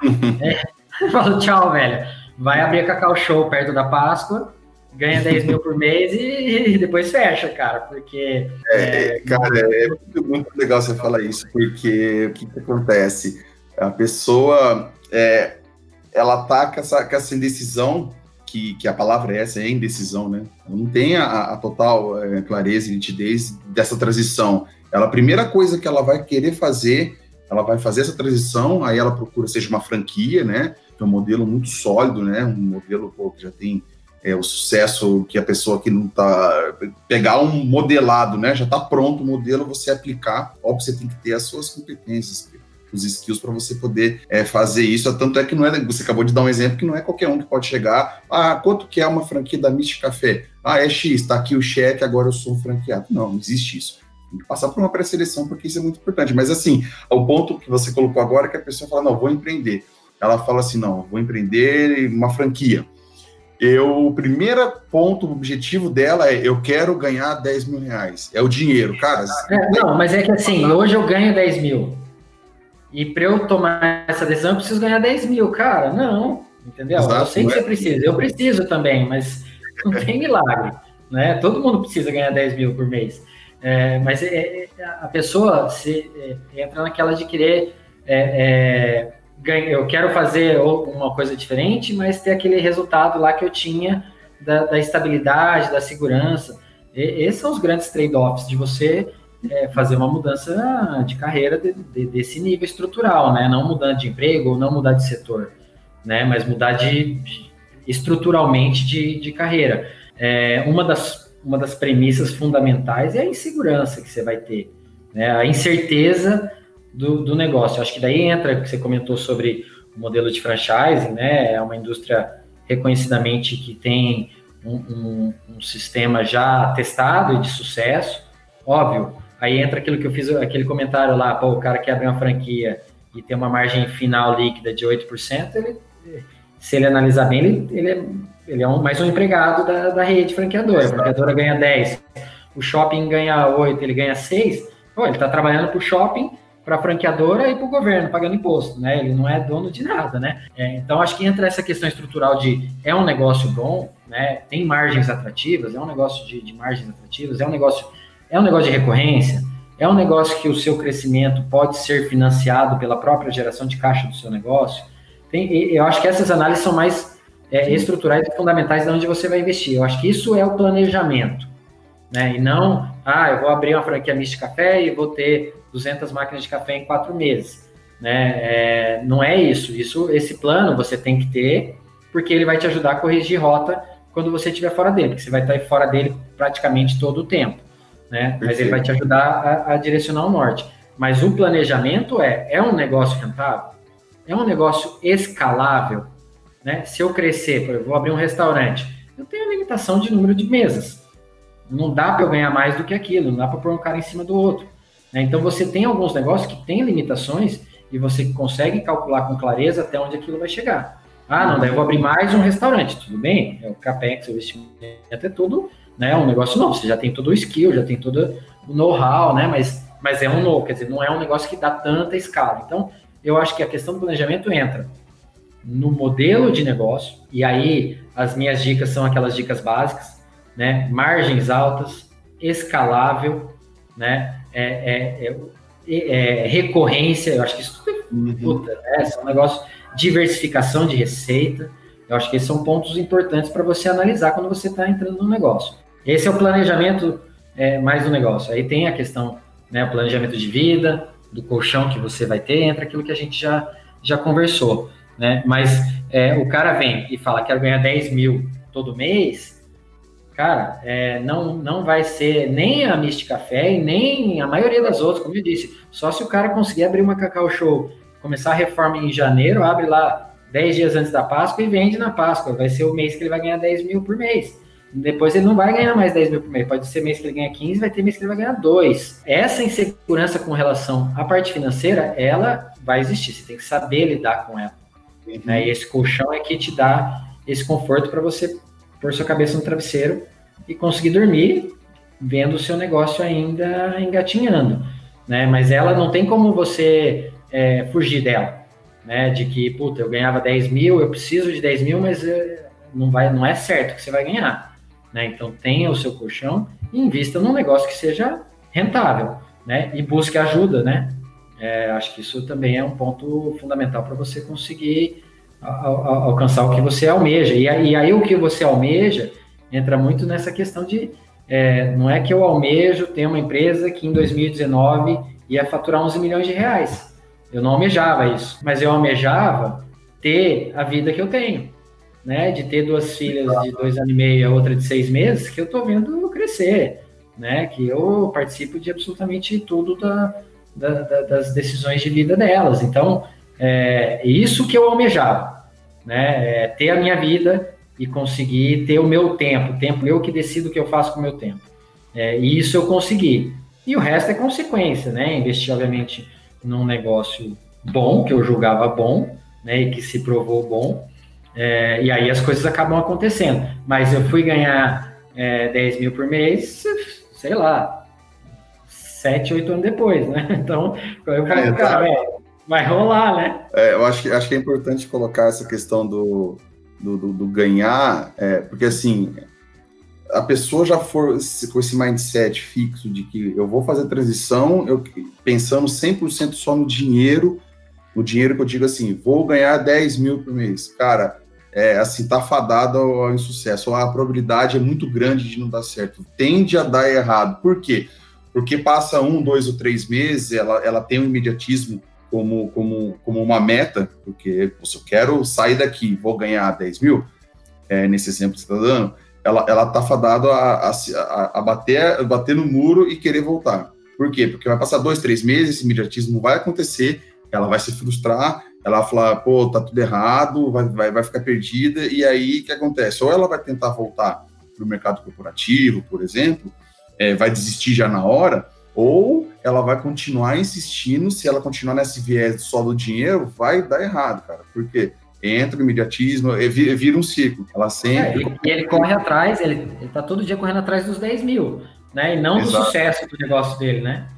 é, eu falo, tchau, velho. Vai abrir a Cacau Show perto da Páscoa, ganha 10 mil por mês e, e depois fecha, cara, porque... É, é, cara, é muito, muito, legal você falar isso, porque o que, que acontece? A pessoa, é, ela tá com essa, com essa indecisão, que, que a palavra é essa, é indecisão, né? Ela não tem a, a total é, clareza e nitidez dessa transição. Ela, a primeira coisa que ela vai querer fazer, ela vai fazer essa transição, aí ela procura, seja uma franquia, né? Que é um modelo muito sólido, né? Um modelo pô, que já tem é, o sucesso que a pessoa que não tá pegar um modelado, né? Já está pronto o modelo, você aplicar. Óbvio, você tem que ter as suas competências, os skills para você poder é, fazer isso. Tanto é que não é, você acabou de dar um exemplo que não é qualquer um que pode chegar. Ah, quanto que é uma franquia da Mystic Café? Ah, é X, está aqui o cheque, agora eu sou um franqueado. Não, não existe isso. Tem que passar por uma pré-seleção, porque isso é muito importante. Mas assim, o ponto que você colocou agora é que a pessoa fala, não, vou empreender. Ela fala assim, não, vou empreender uma franquia. Eu, o primeiro ponto, o objetivo dela é eu quero ganhar 10 mil reais. É o dinheiro, cara. É, não, mas é que assim, hoje eu ganho 10 mil. E para eu tomar essa decisão, eu preciso ganhar 10 mil, cara. Não, entendeu? Exato, eu sei que é? você precisa, eu preciso também, mas não tem milagre. Né? Todo mundo precisa ganhar 10 mil por mês. É, mas é, é, a pessoa se, é, entra naquela de querer é, eu quero fazer uma coisa diferente, mas ter aquele resultado lá que eu tinha da, da estabilidade, da segurança. E, esses são os grandes trade-offs de você é, fazer uma mudança de carreira de, de, desse nível estrutural, né? Não mudar de emprego ou não mudar de setor, né? Mas mudar de, estruturalmente de, de carreira. É, uma, das, uma das premissas fundamentais é a insegurança que você vai ter, né? A incerteza do, do negócio. Acho que daí entra que você comentou sobre o modelo de franchising, né? É uma indústria reconhecidamente que tem um, um, um sistema já testado e de sucesso. Óbvio, aí entra aquilo que eu fiz, aquele comentário lá, pô, o cara que abre uma franquia e tem uma margem final líquida de 8%, ele, se ele analisar bem, ele, ele é, ele é um, mais um empregado da, da rede franqueadora. A franqueadora ganha 10, o shopping ganha 8, ele ganha 6, pô, ele está trabalhando para o shopping para a franqueadora e para o governo, pagando imposto, né? Ele não é dono de nada, né? É, então, acho que entra essa questão estrutural de é um negócio bom, né? Tem margens atrativas, é um negócio de, de margens atrativas, é um negócio, é um negócio de recorrência, é um negócio que o seu crescimento pode ser financiado pela própria geração de caixa do seu negócio. Tem, eu acho que essas análises são mais é, estruturais e fundamentais de onde você vai investir. Eu acho que isso é o planejamento, né? E não, ah, eu vou abrir uma franquia Mist Café e vou ter 200 máquinas de café em quatro meses. Né? É, não é isso. Isso, esse plano você tem que ter, porque ele vai te ajudar a corrigir rota quando você estiver fora dele, porque você vai estar fora dele praticamente todo o tempo, né? Mas ele vai te ajudar a, a, direcionar o norte. Mas o planejamento é, é um negócio rentável? É um negócio escalável? Né? Se eu crescer, por exemplo, vou abrir um restaurante, eu tenho limitação de número de mesas. Não dá para eu ganhar mais do que aquilo, não dá para pôr um cara em cima do outro. Né? Então você tem alguns negócios que têm limitações e você consegue calcular com clareza até onde aquilo vai chegar. Ah, não, daí eu vou abrir mais um restaurante, tudo bem? É o CAPEX, o investimento é tudo, né? Um negócio novo, você já tem todo o skill, já tem todo o know-how, né? Mas, mas é um novo, quer dizer, não é um negócio que dá tanta escala. Então, eu acho que a questão do planejamento entra no modelo de negócio, e aí as minhas dicas são aquelas dicas básicas, né? Margens altas, escalável, né? É é, é, é, recorrência, eu acho que isso tudo uhum. puta, é, é um negócio, diversificação de receita, eu acho que esses são pontos importantes para você analisar quando você está entrando no negócio. Esse é o planejamento é, mais do negócio. Aí tem a questão, né, o planejamento de vida, do colchão que você vai ter, entra aquilo que a gente já, já conversou, né? Mas é, o cara vem e fala, quero ganhar 10 mil todo mês, cara, é, não, não vai ser nem a Mist Café e nem a maioria das outras, como eu disse. Só se o cara conseguir abrir uma Cacau Show, começar a reforma em janeiro, abre lá 10 dias antes da Páscoa e vende na Páscoa. Vai ser o mês que ele vai ganhar 10 mil por mês. Depois ele não vai ganhar mais 10 mil por mês. Pode ser mês que ele ganha 15, vai ter mês que ele vai ganhar 2. Essa insegurança com relação à parte financeira, ela vai existir. Você tem que saber lidar com ela. Uhum. Né? E esse colchão é que te dá esse conforto para você pôr sua cabeça no travesseiro e conseguir dormir vendo o seu negócio ainda engatinhando, né? Mas ela não tem como você é, fugir dela, né? De que, puta, eu ganhava 10 mil, eu preciso de 10 mil, mas é, não, vai, não é certo que você vai ganhar, né? Então tenha o seu colchão e invista num negócio que seja rentável, né? E busque ajuda, né? É, acho que isso também é um ponto fundamental para você conseguir alcançar o que você almeja. E, e aí o que você almeja entra muito nessa questão de é, não é que eu almejo ter uma empresa que em 2019 ia faturar 11 milhões de reais. Eu não almejava isso, mas eu almejava ter a vida que eu tenho, né? De ter duas filhas de dois anos e meio e a outra de seis meses, que eu tô vendo crescer, né? Que eu participo de absolutamente tudo da, da, da, das decisões de vida delas. Então, é isso que eu almejava, né? É ter a minha vida e conseguir ter o meu tempo, tempo eu que decido o que eu faço com o meu tempo. É, e isso eu consegui. E o resto é consequência, né? Investir, obviamente, num negócio bom, que eu julgava bom, né? E que se provou bom. É, e aí as coisas acabam acontecendo. Mas eu fui ganhar é, 10 mil por mês, sei lá, 7, 8 anos depois, né? Então, eu falei, é, cara, tá. vai rolar, né? É, eu acho que, acho que é importante colocar essa questão do, do, do, do ganhar, é, porque assim, a pessoa já for com esse mindset fixo de que eu vou fazer a transição, eu pensando 100% só no dinheiro, no dinheiro que eu digo assim, vou ganhar 10 mil por mês. Cara, é, assim, tá fadado ao, ao insucesso. A probabilidade é muito grande de não dar certo. Tende a dar errado. Por quê? Porque passa um, dois ou três meses, ela, ela tem um imediatismo como, como, como uma meta, porque se eu quero sair daqui vou ganhar 10 mil, é, nesse exemplo que você está dando, ela, ela tá fadada a, a, a, bater, a bater no muro e querer voltar. Por quê? Porque vai passar dois, três meses, esse imediatismo vai acontecer, ela vai se frustrar, ela vai falar, pô, tá tudo errado, vai, vai, vai ficar perdida, e aí o que acontece? Ou ela vai tentar voltar para o mercado corporativo, por exemplo, é, vai desistir já na hora, ou ela vai continuar insistindo, se ela continuar nesse viés só do dinheiro, vai dar errado, cara, porque entra o imediatismo, vira um ciclo, ela sempre... É, e ele corre atrás, ele, ele tá todo dia correndo atrás dos 10 mil, né, e não Exato. do sucesso do negócio dele, né,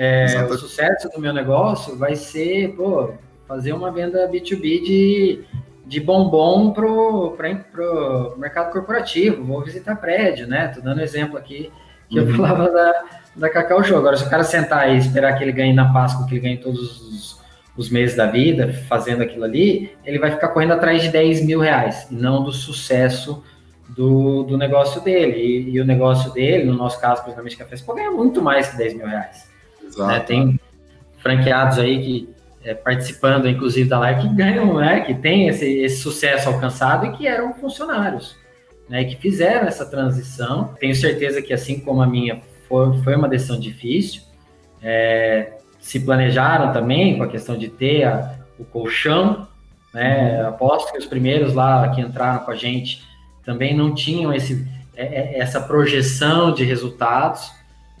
é, o sucesso do meu negócio vai ser, pô, fazer uma venda B2B de, de bombom pro, pra, pro mercado corporativo, vou visitar prédio, né? Tô dando exemplo aqui que uhum. eu falava da, da Cacau Show. Agora, se o cara sentar e esperar que ele ganhe na Páscoa, que ele ganhe todos os, os meses da vida fazendo aquilo ali, ele vai ficar correndo atrás de 10 mil reais, e não do sucesso do, do negócio dele. E, e, o negócio dele, no nosso caso, principalmente Café Expo, ganha muito mais que 10 mil reais. Né? Tem franqueados aí que é, participando, inclusive, da live, que ganham, né, que tem esse, esse sucesso alcançado e que eram funcionários, né, que fizeram essa transição. Tenho certeza que, assim como a minha, foi, foi uma decisão difícil. É, se planejaram também com a questão de ter a, o colchão, né, aposto que os primeiros lá que entraram com a gente também não tinham esse, é, é, essa projeção de resultados,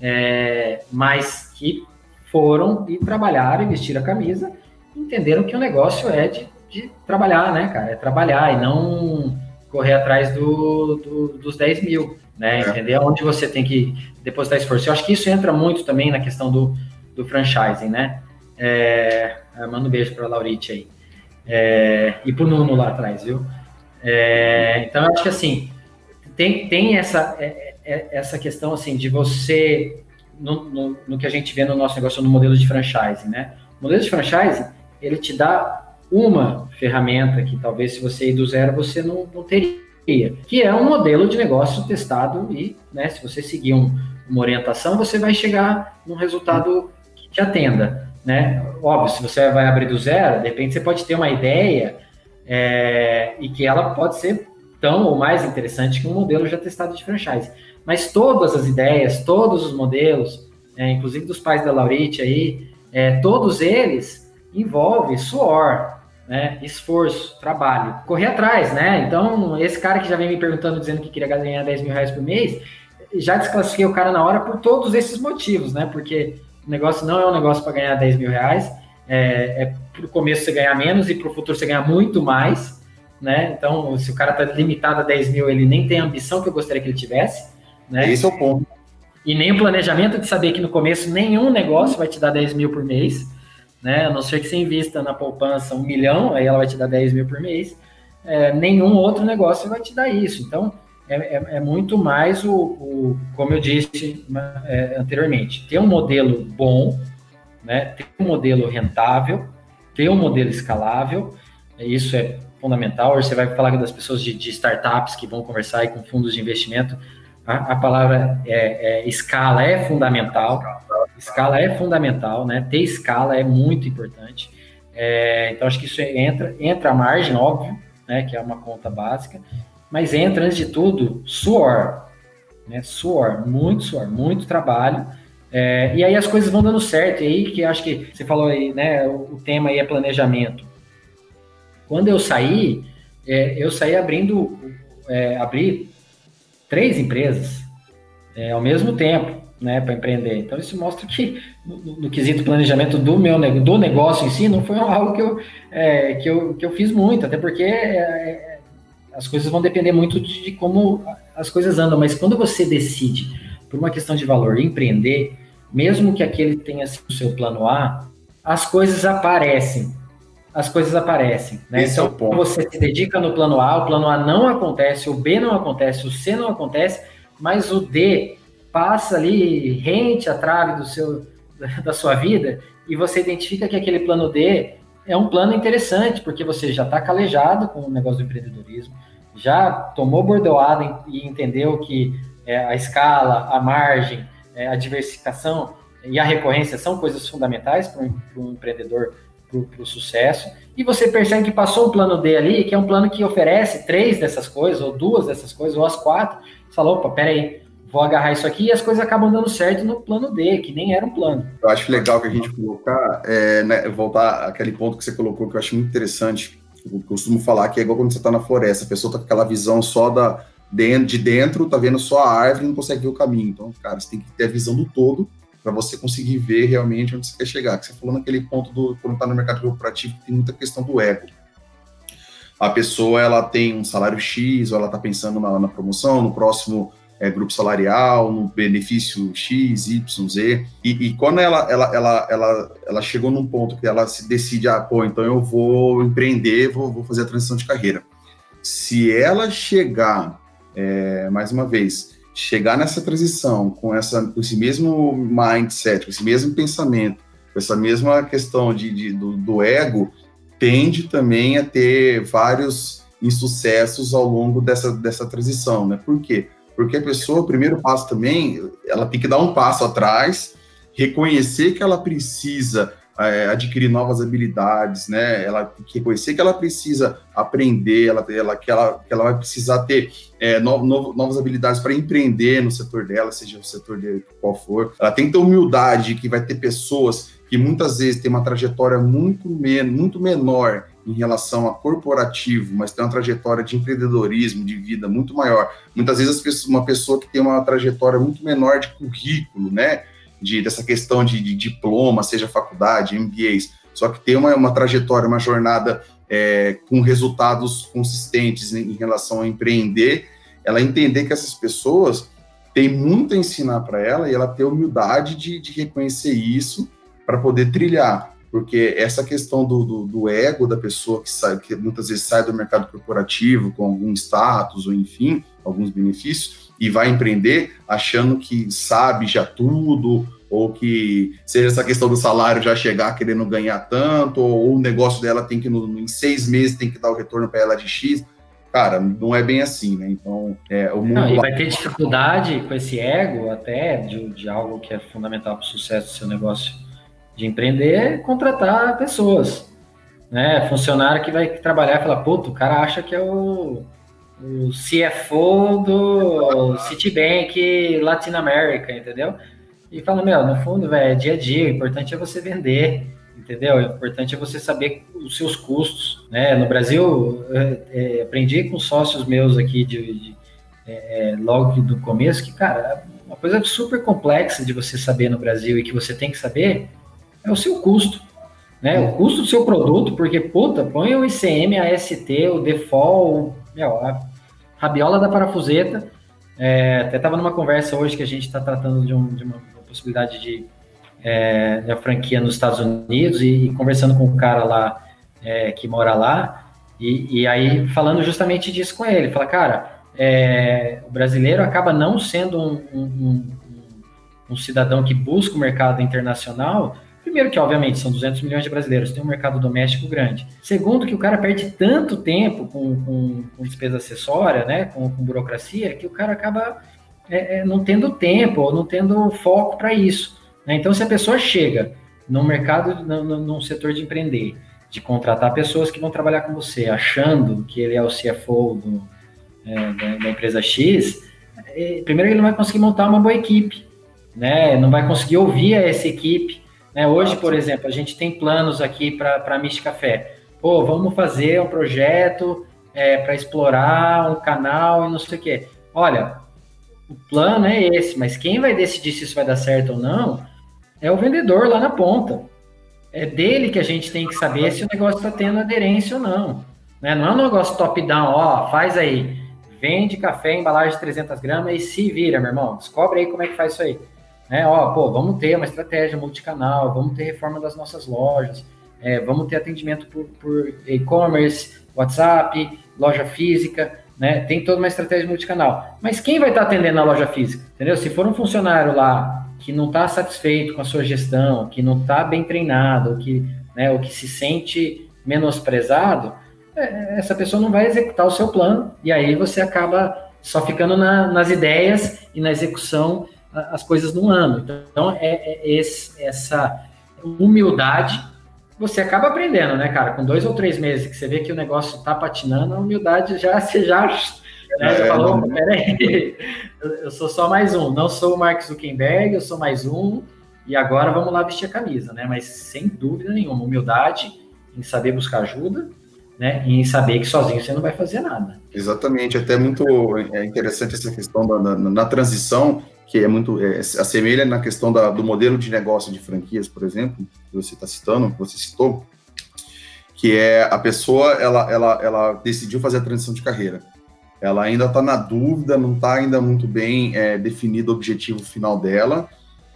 é, mas que foram e trabalharam e vestiram a camisa, entenderam que o negócio é de, de trabalhar, né, cara? É trabalhar e não correr atrás do, do dos 10 mil, né? É. Entender onde você tem que depositar esforço. Eu acho que isso entra muito também na questão do, do franchising, né? É, manda um beijo para a Laurite aí. É, e para o Nuno lá atrás, viu? É, então, eu acho que assim, tem, tem essa, é, é, essa questão assim de você no, no, no, que a gente vê no nosso negócio no modelo de franchise, né? O modelo de franchise, ele te dá uma ferramenta que talvez se você ir do zero você não, não teria, que é um modelo de negócio testado e, né, se você seguir um, uma orientação, você vai chegar num resultado que te atenda, né? Óbvio, se você vai abrir do zero, de repente você pode ter uma ideia é, e que ela pode ser tão ou mais interessante que um modelo já testado de franchise. Mas todas as ideias, todos os modelos, é, inclusive dos pais da Laurite aí, é, todos eles envolvem suor, né, esforço, trabalho, correr atrás, né? Então, esse cara que já vem me perguntando, dizendo que queria ganhar 10 mil reais por mês, já desclassifiquei o cara na hora por todos esses motivos, né? Porque o negócio não é um negócio para ganhar 10 mil reais, é, é para o começo você ganhar menos e para o futuro você ganhar muito mais, né? Então, se o cara está limitado a 10 mil, ele nem tem a ambição que eu gostaria que ele tivesse. Né? Esse é o ponto. E nem o planejamento de saber que no começo nenhum negócio vai te dar 10 mil por mês, né? A não ser que você invista na poupança um milhão, aí ela vai te dar 10 mil por mês. É, nenhum outro negócio vai te dar isso. Então, é, é, é muito mais o, o, como eu disse é, anteriormente, ter um modelo bom, né? ter um modelo rentável, ter um modelo escalável, isso é fundamental. Você vai falar das pessoas de, de startups que vão conversar aí com fundos de investimento, a, a palavra é, é, escala é fundamental. Escala é fundamental, né? Ter escala é muito importante. É, então, acho que isso entra, entra a margem, óbvio, né? Que é uma conta básica, mas entra, antes de tudo, suor. Né? Suor, muito suor, muito trabalho. É, e aí as coisas vão dando certo. E aí que acho que você falou aí, né? O, o tema aí é planejamento. Quando eu saí, é, eu saí abrindo, é, abri três empresas é, ao mesmo tempo, né, para empreender. Então isso mostra que no, no, quesito planejamento do meu do negócio em si não foi algo que eu, é, que eu, que eu fiz muito, até porque é, é, as coisas vão depender muito de, de, como as coisas andam. Mas quando você decide por uma questão de valor empreender, mesmo que aquele tenha sido o seu plano A, as coisas aparecem as coisas aparecem. Né? Esse então, é o então, ponto. você se dedica no plano A, o plano A não acontece, o B não acontece, o C não acontece, mas o D passa ali, rente a trave do seu, da sua vida, e você identifica que aquele plano D é um plano interessante, porque você já está calejado com o negócio do empreendedorismo, já tomou bordoada e entendeu que é, a escala, a margem, é, a diversificação e a recorrência são coisas fundamentais para um empreendedor para o sucesso, e você percebe que passou um plano D ali, que é um plano que oferece três dessas coisas, ou duas dessas coisas, ou as quatro, você fala, opa, peraí, vou agarrar isso aqui, e as coisas acabam dando certo no plano D, que nem era um plano. Eu acho legal que a gente colocar, é, né, voltar àquele ponto que você colocou, que eu acho muito interessante, eu costumo falar que é igual quando você está na floresta, a pessoa está com aquela visão só da, de dentro, tá vendo só a árvore e não consegue ver o caminho. Então, cara, você tem que ter a visão do todo para você conseguir ver realmente onde você quer chegar. Que você falou naquele ponto do quando está no mercado corporativo tem muita questão do ego. A pessoa ela tem um salário X, ou ela está pensando na, na, promoção, no próximo é, grupo salarial, no benefício X, Y, Z. E, e, quando ela, ela, ela, ela, ela chegou num ponto que ela se decide, ah, pô, então eu vou empreender, vou, vou fazer a transição de carreira. Se ela chegar, é, mais uma vez, chegar nessa transição com, essa, com esse mesmo mindset, com esse mesmo pensamento, com essa mesma questão de, de do, do, ego, tende também a ter vários insucessos ao longo dessa, dessa transição, né? Por quê? Porque a pessoa, o primeiro passo também, ela tem que dar um passo atrás, reconhecer que ela precisa é, adquirir novas habilidades, né? Ela reconhecer que ela precisa aprender, ela, ela, que, ela, que ela vai precisar ter é, no, no, novas habilidades para empreender no setor dela, seja o setor de qual for. Ela tem que ter humildade que vai ter pessoas que muitas vezes têm uma trajetória muito, men muito menor em relação a corporativo, mas tem uma trajetória de empreendedorismo, de vida muito maior. Muitas vezes pessoas, uma pessoa que tem uma trajetória muito menor de currículo, né? De, dessa questão de, de, diploma, seja faculdade, MBAs, só que tem uma, uma trajetória, uma jornada é, com resultados consistentes em, em relação a empreender, ela entender que essas pessoas têm muito a ensinar para ela e ela ter humildade de, de reconhecer isso para poder trilhar, porque essa questão do, do, do, ego da pessoa que sai, que muitas vezes sai do mercado corporativo com algum status ou enfim, alguns benefícios, e vai empreender achando que sabe já tudo, ou que seja essa questão do salário já chegar querendo ganhar tanto, ou o negócio dela tem que, no, em seis meses, tem que dar o retorno para ela de X. Cara, não é bem assim, né? Então, é, o mundo. Não, e vai ter dificuldade com esse ego, até, de, de algo que é fundamental para o sucesso do seu negócio de empreender, é contratar pessoas. Né? Funcionário que vai trabalhar e falar, puto, o cara acha que é o o CFO do Citibank Latinoamérica, entendeu? E fala, meu, no fundo, velho, é dia a dia, o importante é você vender, entendeu? O importante é você saber os seus custos, né? No Brasil, é, aprendi com sócios meus aqui de, de é, é, logo do começo que, cara, uma coisa super complexa de você saber no Brasil e que você tem que saber é o seu custo, né? O custo do seu produto, porque, puta, põe o ICM, a ST, o default, meu, a rabiola da parafuseta. É, até estava numa conversa hoje que a gente está tratando de, um, de, uma possibilidade de, é, de franquia nos Estados Unidos e, e, conversando com o cara lá é, que mora lá e, e, aí falando justamente disso com ele. Fala, cara, é, o brasileiro acaba não sendo um, um, um, um cidadão que busca o mercado internacional Primeiro que, obviamente, são 200 milhões de brasileiros, tem um mercado doméstico grande. Segundo que o cara perde tanto tempo com, com, com despesa acessória, né, com, com, burocracia, que o cara acaba é, é, não tendo tempo ou não tendo foco para isso. Né? Então, se a pessoa chega no mercado, num setor de empreender, de contratar pessoas que vão trabalhar com você, achando que ele é o CFO do, é, da, da, empresa X, é, primeiro ele não vai conseguir montar uma boa equipe, né? não vai conseguir ouvir essa equipe, né? Hoje, por exemplo, a gente tem planos aqui para a Misti Café. Pô, vamos fazer um projeto é, para explorar um canal e não sei o quê. Olha, o plano é esse, mas quem vai decidir se isso vai dar certo ou não é o vendedor lá na ponta. É dele que a gente tem que saber se o negócio está tendo aderência ou não. Né? Não é um negócio top-down, ó, faz aí, vende café, embalagem de 300 gramas e se vira, meu irmão. Descobre aí como é que faz isso aí né? Ó, pô, vamos ter uma estratégia multicanal, vamos ter reforma das nossas lojas, é, vamos ter atendimento por, por e-commerce, WhatsApp, loja física, né? Tem toda uma estratégia multicanal. Mas quem vai estar atendendo na loja física? Entendeu? Se for um funcionário lá que não está satisfeito com a sua gestão, que não está bem treinado, que né, que se sente menosprezado, é, essa pessoa não vai executar o seu plano, e aí você acaba só ficando na, nas ideias e na execução as coisas não andam. Então, é, é esse, essa humildade você acaba aprendendo, né, cara? Com dois ou três meses que você vê que o negócio tá patinando, a humildade já você já, né, já é, falou, não... peraí, eu sou só mais um, não sou o Mark Zuckerberg, eu sou mais um, e agora vamos lá vestir a camisa, né? Mas sem dúvida nenhuma, humildade em saber buscar ajuda, né? E em saber que sozinho você não vai fazer nada. Exatamente, até muito é interessante essa questão da, na, na transição, que é muito é, assemelha na questão da, do modelo de negócio de franquias, por exemplo, que você está citando, que você citou, que é a pessoa ela, ela, ela decidiu fazer a transição de carreira. Ela ainda está na dúvida, não está ainda muito bem é, definido o objetivo final dela.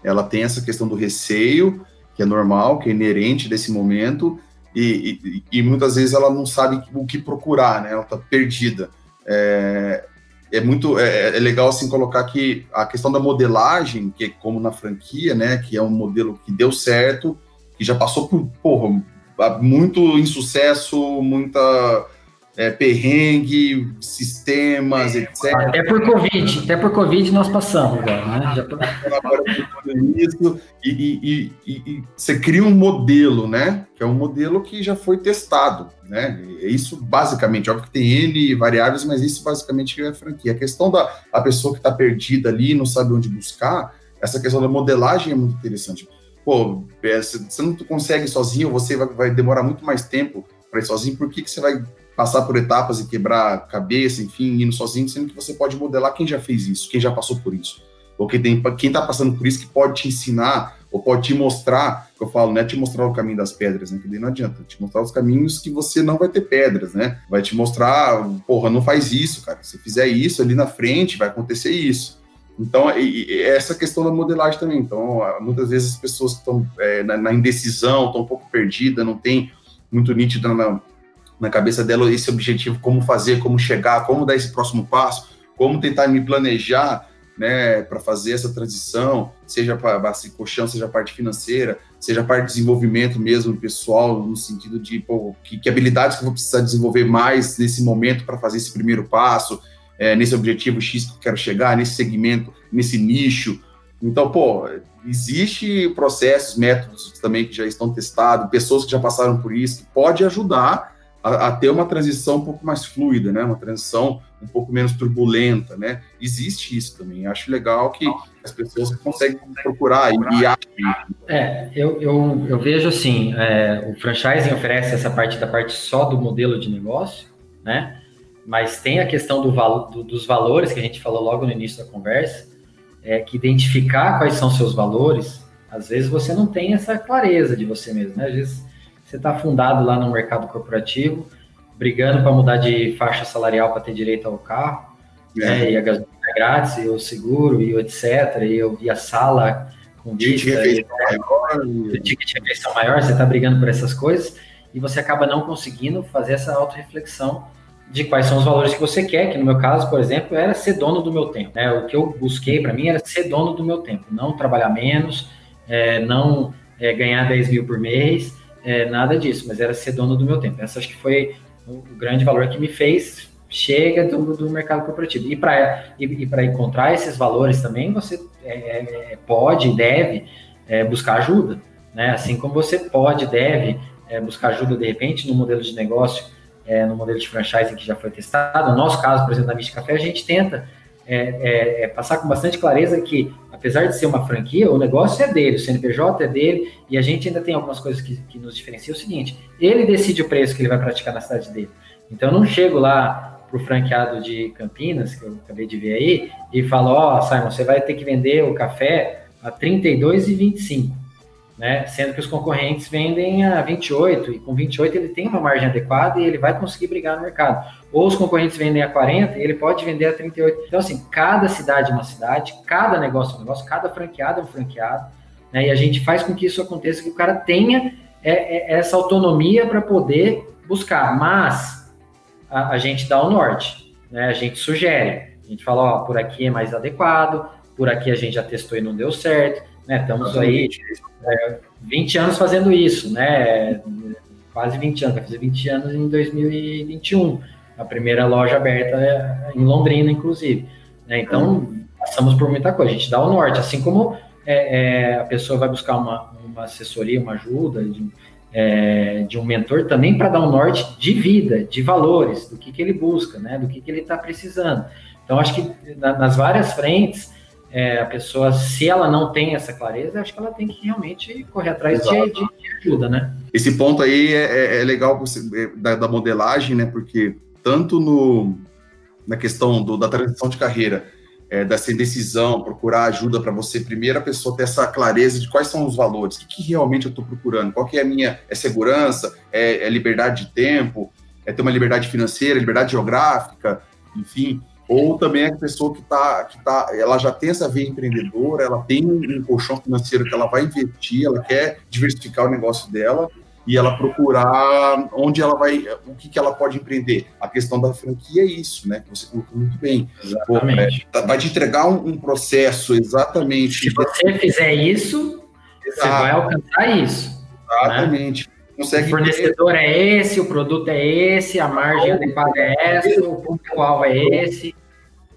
Ela tem essa questão do receio, que é normal, que é inerente desse momento, e, e, e muitas vezes ela não sabe o que procurar, né? Ela está perdida. É, é muito é, é, legal assim colocar que a questão da modelagem, que é como na franquia, né, que é um modelo que deu certo, que já passou por porra, muito insucesso, muita é, perrengue, sistemas, etc. Até por Covid, até por Covid nós passamos agora, né? Já... isso, e, e, e, e, você cria um modelo, né? Que é um modelo que já foi testado, né? É isso basicamente, óbvio que tem N variáveis, mas isso basicamente é a franquia. A questão da a pessoa que está perdida ali, não sabe onde buscar, essa questão da modelagem é muito interessante. Pô, é, você não consegue sozinho, você vai, vai demorar muito mais tempo para ir sozinho, por que, que você vai passar por etapas e quebrar cabeça, enfim, indo sozinho, sendo que você pode modelar quem já fez isso, quem já passou por isso. Ou quem, tem, quem tá passando por isso que pode te ensinar, ou pode te mostrar, que eu falo, não é te mostrar o caminho das pedras, né? Que daí não adianta, te mostrar os caminhos que você não vai ter pedras, né? Vai te mostrar, porra, não faz isso, cara. Se fizer isso ali na frente, vai acontecer isso. Então, essa questão da modelagem também. Então, muitas vezes as pessoas estão é, na, na, indecisão, estão um pouco perdidas, não tem muito nítido na, na cabeça dela esse objetivo, como fazer, como chegar, como dar esse próximo passo, como tentar me planejar, né, para fazer essa transição, seja para base colchão, seja a parte financeira, seja a parte de desenvolvimento mesmo pessoal, no sentido de pô, que, que, habilidades que eu vou precisar desenvolver mais nesse momento para fazer esse primeiro passo, é, nesse objetivo X que eu quero chegar, nesse segmento, nesse nicho. Então, pô, existe processos, métodos também que já estão testados, pessoas que já passaram por isso, que pode ajudar a, a, ter uma transição um pouco mais fluida, né? Uma transição um pouco menos turbulenta, né? Existe isso também. Acho legal que as pessoas conseguem procurar e, e. É, eu, eu, eu vejo assim, é, o franchising oferece essa parte da parte só do modelo de negócio, né? Mas tem a questão do, do, dos valores que a gente falou logo no início da conversa, é que identificar quais são seus valores, às vezes você não tem essa clareza de você mesmo, né? Às vezes você está fundado lá no mercado corporativo, brigando para mudar de faixa salarial para ter direito ao carro, é. né, e a gasolina é grátis, e o seguro, e o etc., e, e a sala com vista, e, maior, e... o ticket de refeição maior, você está brigando por essas coisas, e você acaba não conseguindo fazer essa autorreflexão de quais são os valores que você quer, que no meu caso, por exemplo, era ser dono do meu tempo. Né? O que eu busquei para mim era ser dono do meu tempo, não trabalhar menos, é, não é, ganhar 10 mil por mês, é, nada disso, mas era ser dono do meu tempo. Essa acho que foi o, grande valor que me fez chega do, do mercado corporativo. E para e, e encontrar esses valores também, você é, é pode e deve é, buscar ajuda. Né? Assim como você pode deve é, buscar ajuda, de repente, no modelo de negócio, é, no modelo de franchise que já foi testado. No nosso caso, por exemplo, na Mística Café, a gente tenta é, é, passar com bastante clareza que apesar de ser uma franquia, o negócio é dele, o CNPJ é dele, e a gente ainda tem algumas coisas que, que nos diferenciam. É o seguinte: ele decide o preço que ele vai praticar na cidade dele. Então eu não chego lá para o franqueado de Campinas, que eu acabei de ver aí, e falo: Ó, oh, Simon, você vai ter que vender o café a R$ 32,25 né? Sendo que os concorrentes vendem a 28 e com 28 ele tem uma margem adequada e ele vai conseguir brigar no mercado. Ou os concorrentes vendem a 40 e ele pode vender a 38. Então assim, cada cidade é uma cidade, cada negócio é um negócio, cada franqueado é um franqueado, né? E a gente faz com que isso aconteça, que o cara tenha é, é, essa autonomia para poder buscar. Mas a, a, gente dá o norte, né? A gente sugere, a gente fala, ó, por aqui é mais adequado, por aqui a gente já testou e não deu certo Né? Estamos aí é, 20 anos fazendo isso, né? Quase 20 anos, vai fazer 20 anos em 2021. A primeira loja aberta é em Londrina, inclusive. Né? Então, passamos por muita coisa. A gente dá o norte, assim como é, é, a pessoa vai buscar uma, uma assessoria, uma ajuda de, é, de um mentor também para dar um norte de vida, de valores, do que, que ele busca, né? do que, que ele está precisando. Então, acho que na, nas várias frentes, é, a pessoa, se ela não tem essa clareza, acho que ela tem que realmente correr atrás de, de, de, ajuda, né? Esse ponto aí é, é, legal da, da, modelagem, né? Porque tanto no, na questão do, da transição de carreira, é, dessa indecisão, procurar ajuda para você, primeiro a pessoa ter essa clareza de quais são os valores, o que, que realmente eu estou procurando, qual que é a minha é segurança, é, é liberdade de tempo, é ter uma liberdade financeira, liberdade geográfica, enfim, ou também a pessoa que está, que tá, ela já tem essa veia empreendedora, ela tem um colchão financeiro que ela vai investir, ela quer diversificar o negócio dela e ela procurar onde ela vai, o que, que ela pode empreender. A questão da franquia é isso, né? Que você colocou muito bem. Exatamente. Pô, é, vai te entregar um, um, processo exatamente. Se você fizer isso, Exato. você vai alcançar isso. Exatamente. Né? Consegue o fornecedor ter... é esse, o produto é esse, a margem adequada é essa, o público-alvo é esse.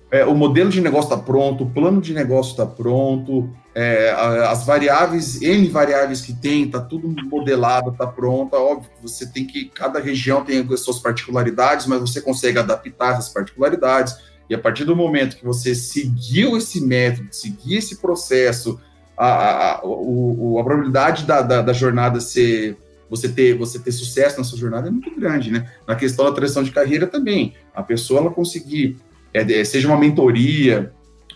É, o modelo de negócio está pronto, o plano de negócio está pronto, é, as variáveis, N variáveis que tem, está tudo modelado, está pronto. Óbvio que você tem que, cada região tem as suas particularidades, mas você consegue adaptar essas particularidades. E a partir do momento que você seguiu esse método, seguir esse processo, a, a, o, a probabilidade da, da, da jornada ser você ter, você ter sucesso na sua jornada é muito grande, né? Na questão da transição de carreira também. A pessoa ela conseguir, é, seja uma mentoria,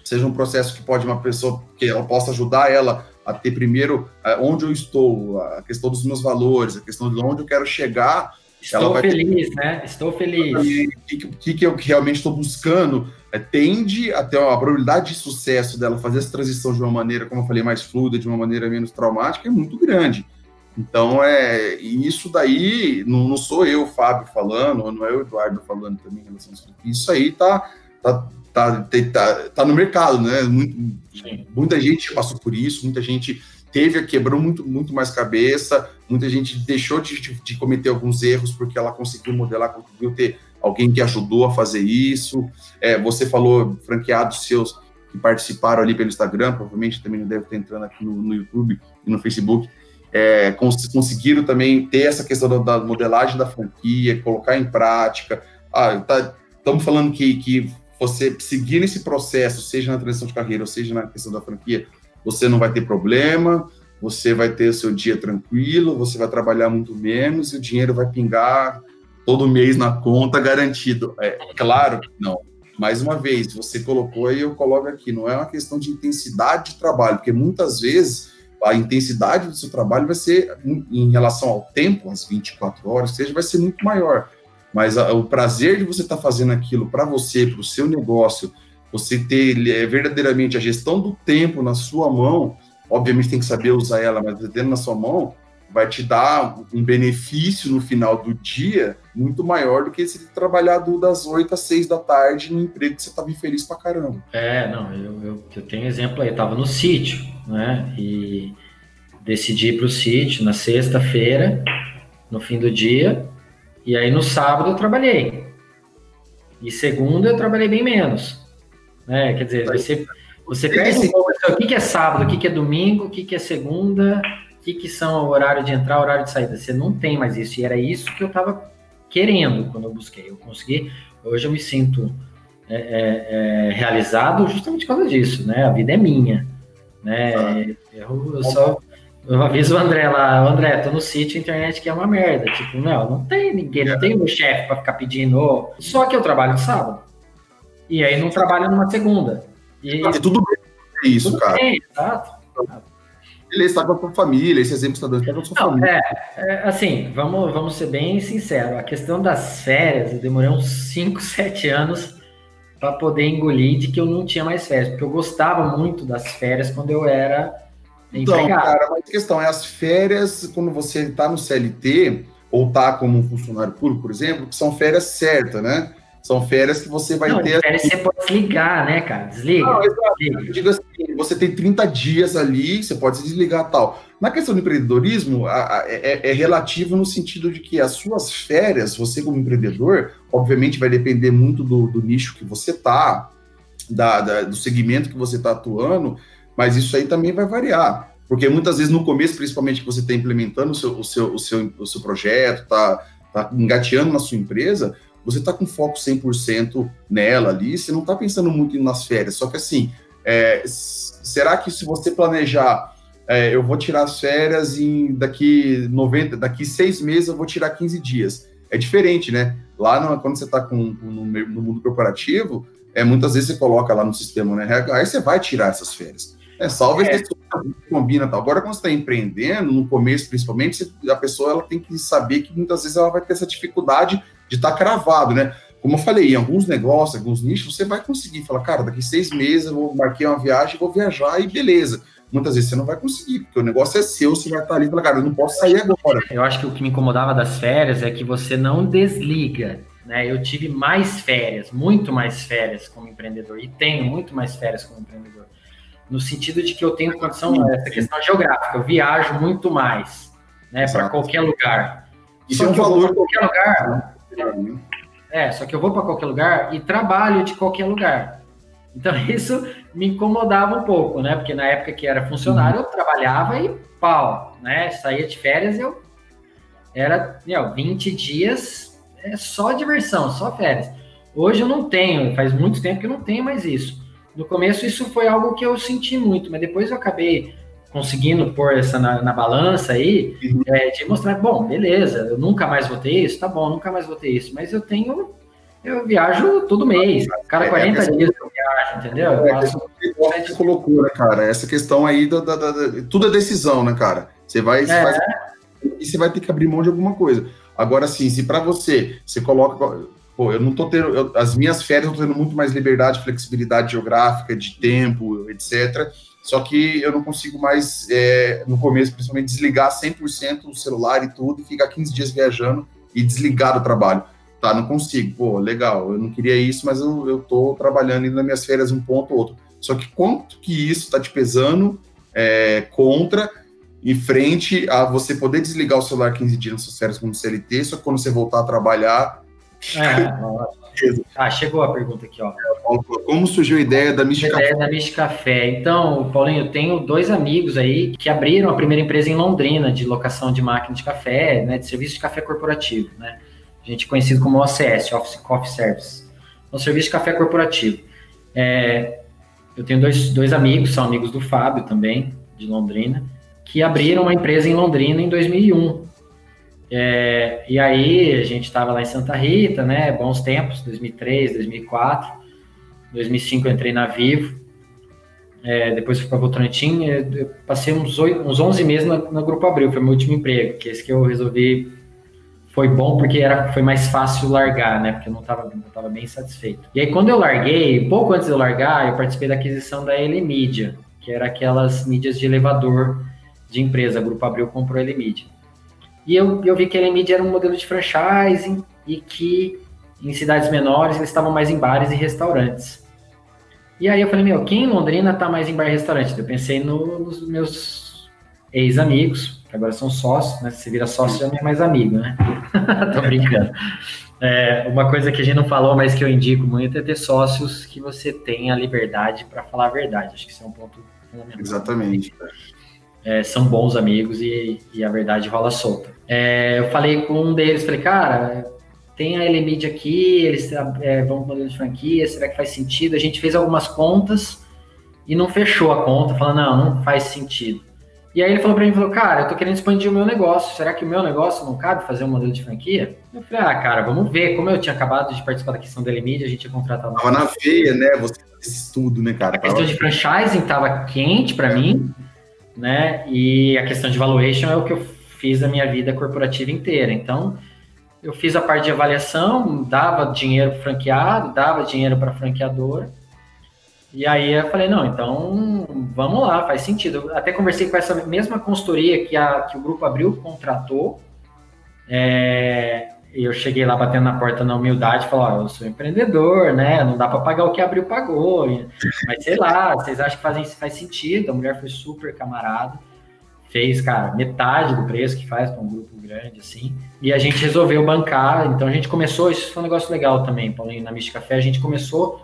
seja um processo que pode uma pessoa que ela possa ajudar ela a ter primeiro é, onde eu estou, a questão dos meus valores, a questão de onde eu quero chegar. Estou feliz, ter... né? Estou feliz. O que, que, eu realmente estou buscando é, tende a ter a probabilidade de sucesso dela fazer essa transição de uma maneira, como eu falei, mais fluida, de uma maneira menos traumática, é muito grande. Então, é isso daí, não, não sou eu, Fábio, falando, não é o Eduardo falando também em relação a isso. Isso aí tá, tá, tá, tá, tá no mercado, né? Muito, muita gente passou por isso, muita gente teve, quebrou muito, muito mais cabeça, muita gente deixou de, de, de cometer alguns erros porque ela conseguiu modelar, conseguiu ter alguém que ajudou a fazer isso. É, você falou franqueados seus que participaram ali pelo Instagram, provavelmente também não deve estar entrando aqui no, no YouTube e no Facebook é, cons conseguiram também ter essa questão da, da, modelagem da franquia, colocar em prática. Ah, tá, estamos falando que, que você seguir nesse processo, seja na transição de carreira ou seja na questão da franquia, você não vai ter problema, você vai ter o seu dia tranquilo, você vai trabalhar muito menos e o dinheiro vai pingar todo mês na conta garantido. É claro que não. Mais uma vez, você colocou e eu coloco aqui, não é uma questão de intensidade de trabalho, porque muitas vezes a intensidade do seu trabalho vai ser, em relação ao tempo, as 24 horas, seja, vai ser muito maior. Mas a, o prazer de você estar tá fazendo aquilo para você, para o seu negócio, você ter é, verdadeiramente a gestão do tempo na sua mão, obviamente tem que saber usar ela, mas tendo na sua mão, vai te dar um benefício no final do dia muito maior do que se trabalhar do, das 8 às 6 da tarde no emprego que você estava infeliz pra caramba. É, não, eu, eu, eu tenho exemplo aí, eu tava no sítio, né, e decidi ir pro sítio na sexta-feira, no fim do dia, e aí no sábado eu trabalhei. E segunda eu trabalhei bem menos. Né? Quer dizer, você, você perde um pouco o que é sábado, o que é domingo, o que é segunda, o que, que são o horário de entrar, o horário de saída. Você não tem mais isso. E era isso que eu estava querendo quando eu busquei. Eu consegui. Hoje eu me sinto é, é, é, realizado justamente por causa disso, né? A vida é minha, né? Eu, eu só eu aviso o André lá, André, tô no sítio, a internet que é uma merda. Tipo, não, não tem ninguém, não tem um chefe para ficar pedindo. Só que eu trabalho no sábado. E aí não trabalho numa segunda. E, e tudo bem isso, tudo cara. Bem, exato. Ele está com a sua família, esse exemplo está dando com a sua Não, família. É, é, assim, vamos, vamos ser bem sinceros. A questão das férias, eu demorei uns 5, 7 anos para poder engolir de que eu não tinha mais férias, porque eu gostava muito das férias quando eu era então, cara, mas a questão é as férias, quando você está no CLT, ou está como um funcionário público, por exemplo, que são férias certas, né? São férias que você vai não, ter. Férias você pode desligar, né, cara? Desliga. Não, desliga. Digo assim, você tem 30 dias ali, você pode se desligar tal. Na questão do empreendedorismo, a, a, é, é, relativo no sentido de que as suas férias, você como empreendedor, obviamente vai depender muito do, do nicho que você tá, da, da, do segmento que você está atuando, mas isso aí também vai variar. Porque muitas vezes no começo, principalmente que você está implementando o seu, o, seu, o, seu, o seu projeto, está tá engateando na sua empresa, você está com foco 100% nela ali, você não está pensando muito nas férias. Só que assim, é, será que se você planejar, é, eu vou tirar as férias em daqui 90, daqui seis meses eu vou tirar 15 dias. É diferente, né? Lá no, quando você está no, no mundo corporativo, é, muitas vezes você coloca lá no sistema, né? Aí você vai tirar essas férias. É, salve é. combina tal. Agora, quando você está empreendendo, no começo principalmente, a pessoa ela tem que saber que muitas vezes ela vai ter essa dificuldade de estar tá cravado, né? Como eu falei, em alguns negócios, alguns nichos, você vai conseguir falar, cara, daqui seis meses eu vou marquei uma viagem, vou viajar e beleza. Muitas vezes você não vai conseguir, porque o negócio é seu, você vai estar ali e falar, cara, eu não posso sair agora. Eu acho que o que me incomodava das férias é que você não desliga. Né? Eu tive mais férias, muito mais férias como empreendedor, e tenho muito mais férias como empreendedor no sentido de que eu tenho condição, essa questão geográfica, eu viajo muito mais, né, para qualquer lugar. Isso é um valor qualquer lugar. É, só que eu vou para qualquer lugar e trabalho de qualquer lugar. Então isso me incomodava um pouco, né? Porque na época que era funcionário, eu trabalhava e pau, né? Saía de férias eu era, meu, 20 dias é só diversão, só férias. Hoje eu não tenho, faz muito tempo que eu não tenho mais isso. No começo isso foi algo que eu senti muito, mas depois eu acabei conseguindo pôr essa na, na balança aí, uhum. é, de mostrar, bom, beleza, eu nunca mais vou ter isso, tá bom, nunca mais vou ter isso, mas eu tenho, eu viajo todo mês, cada 40 é, dias eu viajo, entendeu? Eu é, faço, você colocou, né, cara, essa questão aí, da, da, da, tudo é decisão, né, cara? Você vai, você é. faz, e você vai ter que abrir mão de alguma coisa. Agora, sim, se para você, você coloca, pô, eu não tô tendo, eu, as minhas férias eu tô tendo muito mais liberdade, flexibilidade geográfica, de tempo, etc. Só que eu não consigo mais, é, no começo, principalmente, desligar 100% o celular e tudo, e ficar 15 dias viajando e desligar do trabalho. Tá, não consigo. Pô, legal, eu não queria isso, mas eu, eu tô trabalhando indo nas minhas férias um ponto ou outro. Só que quanto que isso tá te pesando é, contra em frente a você poder desligar o celular 15 dias nas suas férias como CLT, só que quando você voltar a trabalhar, é, ah, chegou a pergunta aqui, ó. Como surgiu a ideia da Mish Café? ideia da Mish Café. Então, Paulinho, eu tenho dois amigos aí que abriram a primeira empresa em Londrina de locação de máquina de café, né, de serviço de café corporativo, né? A gente conhecido como OCS, Office Coffee Service. É um serviço de café corporativo. É, eu tenho dois, dois amigos, são amigos do Fábio também, de Londrina, que abriram uma empresa em Londrina em 2001. É, e aí a gente estava lá em Santa Rita, né? Bons tempos, 2003, 2004, 2005 eu entrei na Vivo, é, depois fui para Votorantim, passei uns, 8, uns 11 meses no, no Grupo Abril, foi meu último emprego, que esse que eu resolvi foi bom porque era, foi mais fácil largar, né? Porque eu não estava não tava bem satisfeito. E aí quando eu larguei, pouco antes de eu largar, eu participei da aquisição da Elemídia, que era aquelas mídias de elevador de empresa, Grupo Abril comprou a Elemídia. E eu, eu vi que a Elemid era um modelo de franchising e que em cidades menores eles estavam mais em bares e restaurantes. E aí eu falei, meu, quem em Londrina tá mais em bar e restaurante? Eu pensei no, nos meus ex-amigos, que agora são sócios, né? Se vira sócio, já não é mais amigo, né? Tô brincando. É, uma coisa que a gente não falou, mas que eu indico muito é ter sócios que você tenha liberdade para falar a verdade. Acho que isso é um ponto fundamental. Exatamente. É, são bons amigos e, e a verdade rola solta. É, eu falei com um deles, falei, cara, tem a Elemid aqui, eles é, vão para o modelo de franquia, será que faz sentido? A gente fez algumas contas e não fechou a conta, falando, não, não faz sentido. E aí ele falou para mim, falou, cara, eu tô querendo expandir o meu negócio, será que o meu negócio não cabe fazer um modelo de franquia? Eu falei, ah, cara, vamos ver. Como eu tinha acabado de participar da questão da Elemid, a gente tinha contratado... Tava na feia, né? Você fez estudo, né, cara? A questão de franchising tava quente para mim, né? E a questão de valuation é o que eu fiz a minha vida corporativa inteira. Então, eu fiz a parte de avaliação, dava dinheiro para franqueado, dava dinheiro para franqueadora. E aí eu falei, não, então vamos lá, faz sentido. Eu até conversei com essa mesma consultoria que, a, que o grupo abriu, contratou. É, eu cheguei lá batendo na porta na humildade, falou, oh, eu sou empreendedor, né? Não dá para pagar o que abriu pagou. Mas sei lá, vocês acham que fazem, faz sentido? A mulher foi super camarada, fez, cara, metade do preço que faz para um grupo grande, assim. E a gente resolveu bancar. Então a gente começou, isso foi um negócio legal também, Paulinho, na Mística Café, a gente começou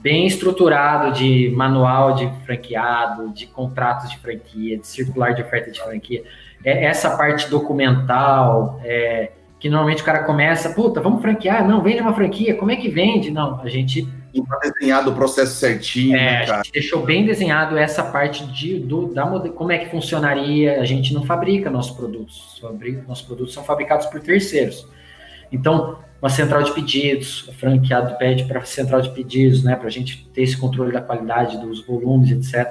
bem estruturado de manual de franqueado, de contratos de franquia, de circular de oferta de franquia. É, essa parte documental, é, que normalmente o cara começa, puta, vamos franquear, não, vende uma franquia, como é que vende? Não, a gente. Está desenhado o processo certinho. É, né, a gente deixou bem desenhado essa parte de do, da como é que funcionaria. A gente não fabrica nossos produtos, nossos produtos são fabricados por terceiros. Então, uma central de pedidos, o franqueado pede para central de pedidos, né, para a gente ter esse controle da qualidade dos volumes, etc.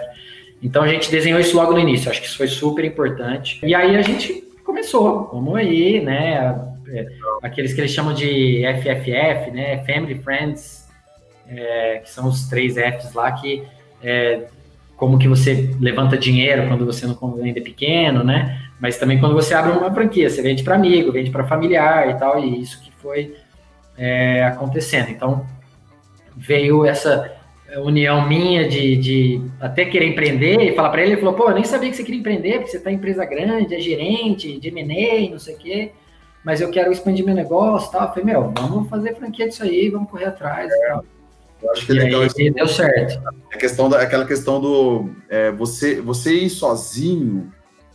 Então a gente desenhou isso logo no início, acho que isso foi super importante. E aí a gente começou, vamos aí, né, é, aqueles que eles chamam de FFF, né, Family Friends, é, que são os três Fs lá que é, como que você levanta dinheiro quando você não ainda é pequeno, né? Mas também quando você abre uma franquia, você vende para amigo, vende para familiar e tal, e isso que foi é, acontecendo. Então, veio essa união minha de, de até querer empreender e falar para ele, ele falou, pô, eu nem sabia que você queria empreender, porque você está em empresa grande, é gerente, de M&A, não sei o quê, mas eu quero expandir meu negócio tal. Eu falei, meu, vamos fazer franquia disso aí, vamos correr atrás e tal. Eu acho que é legal aí, isso. deu certo. A questão da, aquela questão do é, você, você ir sozinho,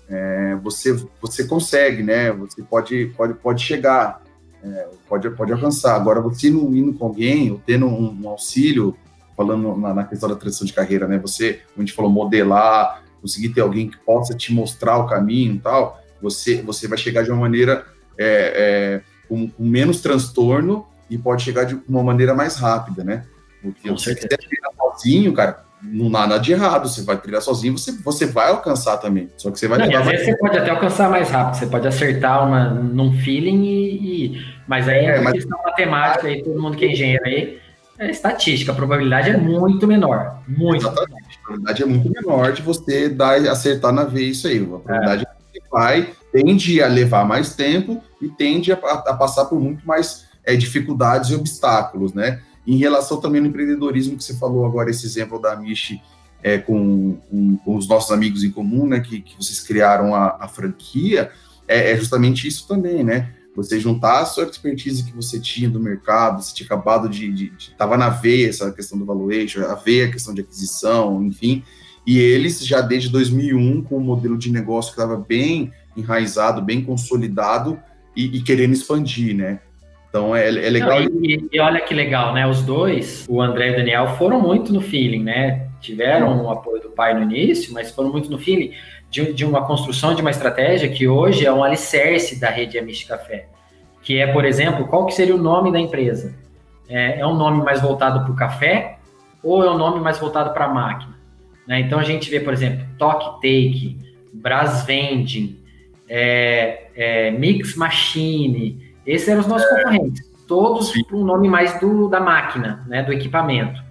é, você, você consegue, né? Você pode, pode, pode chegar é, pode, pode alcançar. Agora, você indo, indo com alguém, ou tendo um, um auxílio, falando na, na, questão da transição de carreira, né? Você, como a gente falou, modelar, conseguir ter alguém que possa te mostrar o caminho e tal, você, você vai chegar de uma maneira é, é, com, com, menos transtorno e pode chegar de uma maneira mais rápida, né? Porque se você quiser treinar sozinho, cara, não há nada de errado. Você vai trilhar sozinho, você, você vai alcançar também. Só que você vai. Não, às vezes você pode até alcançar mais rápido. Você pode acertar uma, num feeling e, e mas aí é, mas... questão matemática aí, todo mundo que é engenheiro aí, é estatística, a probabilidade é muito menor. Muito. Exatamente. A probabilidade é muito menor de você dar, acertar na vez isso aí. A probabilidade é. que vai, tende a levar mais tempo e tende a, a passar por muito mais é, dificuldades e obstáculos, né? Em relação também no empreendedorismo que você falou agora, esse exemplo da Michi é, com, com, os nossos amigos em comum, né? Que, que vocês criaram a, a franquia, é, é justamente isso também, né? você juntar a sua expertise que você tinha do mercado, você tinha acabado de, estava na veia essa questão do valuation, a veia a questão de aquisição, enfim, e eles já desde 2001 com um modelo de negócio que estava bem enraizado, bem consolidado e, e querendo expandir, né? Então é, é legal. Não, e, e, olha que legal, né? Os dois, o André e o Daniel, foram muito no feeling, né? Tiveram o apoio do pai no início, mas foram muito no feeling de, de, uma construção de uma estratégia que hoje é um alicerce da rede Amish Café, que é, por exemplo, qual que seria o nome da empresa? É, é um nome mais voltado para o café ou é um nome mais voltado para a máquina? Né? Então a gente vê, por exemplo, Talk Take, Brás Vending, é, é, Mix Machine, esses eram os nossos é. concorrentes, todos com um nome mais do, da máquina, né, do equipamento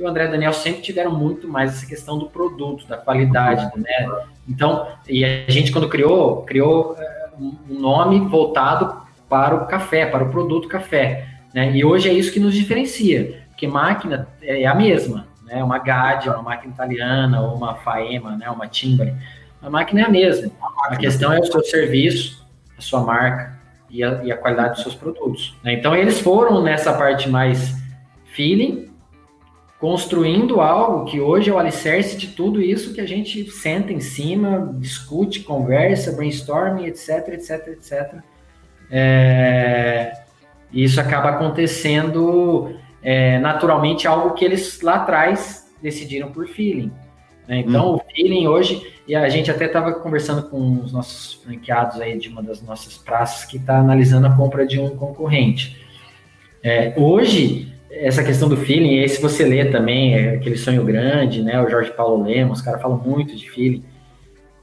e o André e o Daniel sempre tiveram muito mais essa questão do produto, da qualidade, né? Então, e a gente quando criou, criou eh, um nome voltado para o café, para o produto café, né? E hoje é isso que nos diferencia, porque máquina é a mesma, né? Uma GAD, uma máquina italiana, ou uma Faema, né? Uma Timbri, a máquina é a mesma. A questão é o seu serviço, a sua marca e a, e a qualidade dos seus produtos. Né? Então, eles foram nessa parte mais feeling, construindo algo que hoje é o alicerce de tudo isso que a gente senta em cima, discute, conversa, brainstorming, etc, etc, etc. É, isso acaba acontecendo é, naturalmente algo que eles lá atrás decidiram por feeling. Né? Então, hum. o feeling hoje, e a gente até estava conversando com os nossos franqueados aí de uma das nossas praças que está analisando a compra de um concorrente. É, hoje, essa questão do feeling, e aí se você lê também, é aquele sonho grande, né? O Jorge Paulo Lemos, os caras falam muito de feeling.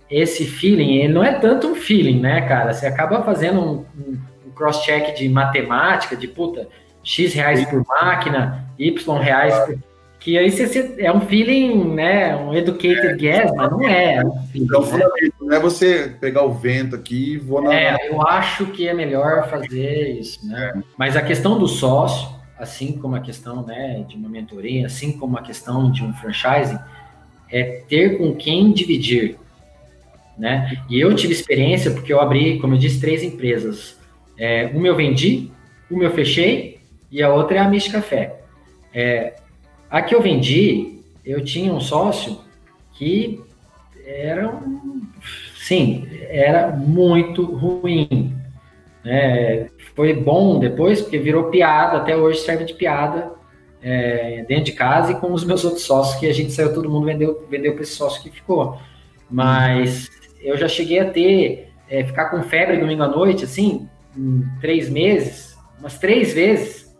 Esse feeling, ele não é tanto um feeling, né, cara? Você acaba fazendo um, um, um cross-check de matemática, de puta, X reais por máquina, Y reais por. Que aí você, é um feeling, né? Um educated é, guess, mas não é. é um feeling, então, né? não é você pegar o vento aqui e vou na. É, eu acho que é melhor fazer isso, né? É. Mas a questão do sócio, assim como a questão né, de uma mentoria, assim como a questão de um franchising, é ter com quem dividir. Né? E eu tive experiência porque eu abri, como eu disse, três empresas. É, uma eu vendi, uma eu fechei e a outra é a Mish Café. É, a que eu vendi, eu tinha um sócio que era, sim, era muito ruim. É, foi bom depois, porque virou piada, até hoje serve de piada é, dentro de casa e com os meus outros sócios, que a gente saiu, todo mundo vendeu, vendeu para esse sócio que ficou. Mas eu já cheguei a ter, é, ficar com febre domingo à noite, assim, três meses, umas três vezes,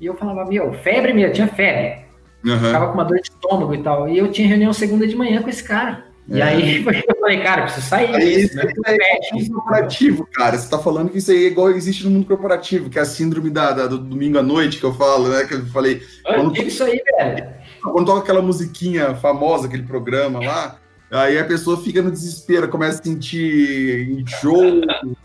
e eu falava, meu, febre mesmo, tinha febre. Uhum. Ficava com uma dor de estômago e tal. E eu tinha reunião segunda de manhã com esse cara. É. E aí eu falei, cara, preciso sair. Aí, isso, né? é mundo corporativo, cara. Você tá falando que isso aí é igual existe no mundo corporativo, que é a síndrome da, da do domingo à noite que eu falo, né? Que eu falei. Quando, isso aí, velho. Quando toca aquela musiquinha famosa, aquele programa lá, aí a pessoa fica no desespero, começa a sentir enjoo,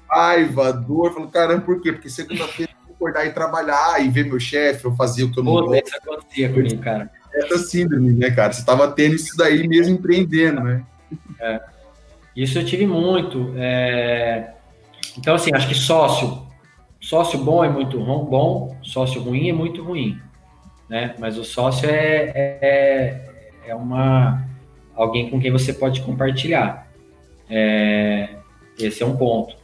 raiva, dor. Falo, caramba, por quê? Porque segunda-feira acordar e trabalhar e ver meu chefe, eu fazia o que eu não gosto. Isso acontecia comigo, cara. Essa síndrome, né, cara? Você estava tendo isso daí mesmo empreendendo, né? É. Isso eu tive muito. É... Então, assim, acho que sócio, sócio bom é muito bom, sócio ruim é muito ruim, né? Mas o sócio é, é, é uma alguém com quem você pode compartilhar. É... Esse é um ponto.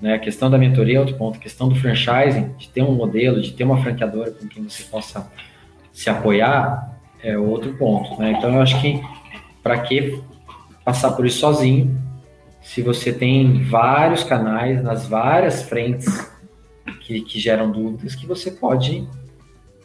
Né? A questão da mentoria é outro ponto. A questão do franchising, de ter um modelo, de ter uma franqueadora com quem você possa se apoiar, é outro ponto. Né? Então, eu acho que para que passar por isso sozinho, se você tem vários canais nas várias frentes que, que geram dúvidas, que você pode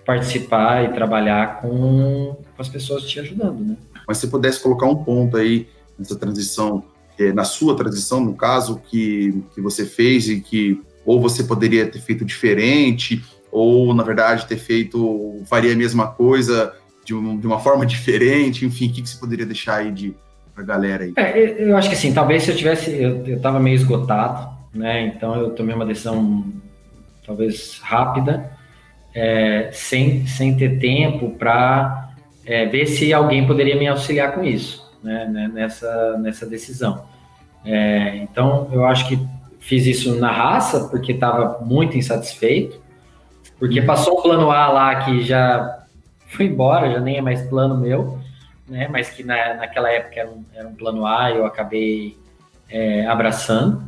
participar e trabalhar com, com as pessoas te ajudando, né? Mas se pudesse colocar um ponto aí nessa transição é, na sua transição, no caso, que, que você fez e que ou você poderia ter feito diferente, ou, na verdade, ter feito, faria a mesma coisa de, um, de uma forma diferente, enfim, o que, que você poderia deixar aí de a galera aí? É, eu acho que assim, talvez se eu tivesse, eu, eu tava meio esgotado, né, então eu tomei uma decisão talvez rápida, é, sem, sem ter tempo para é, ver se alguém poderia me auxiliar com isso, né, né nessa, nessa decisão. É, então, eu acho que fiz isso na raça, porque estava muito insatisfeito, porque uhum. passou um plano A lá que já foi embora, já nem é mais plano meu, né? Mas que na, naquela época era um, era um plano A e eu acabei é, abraçando,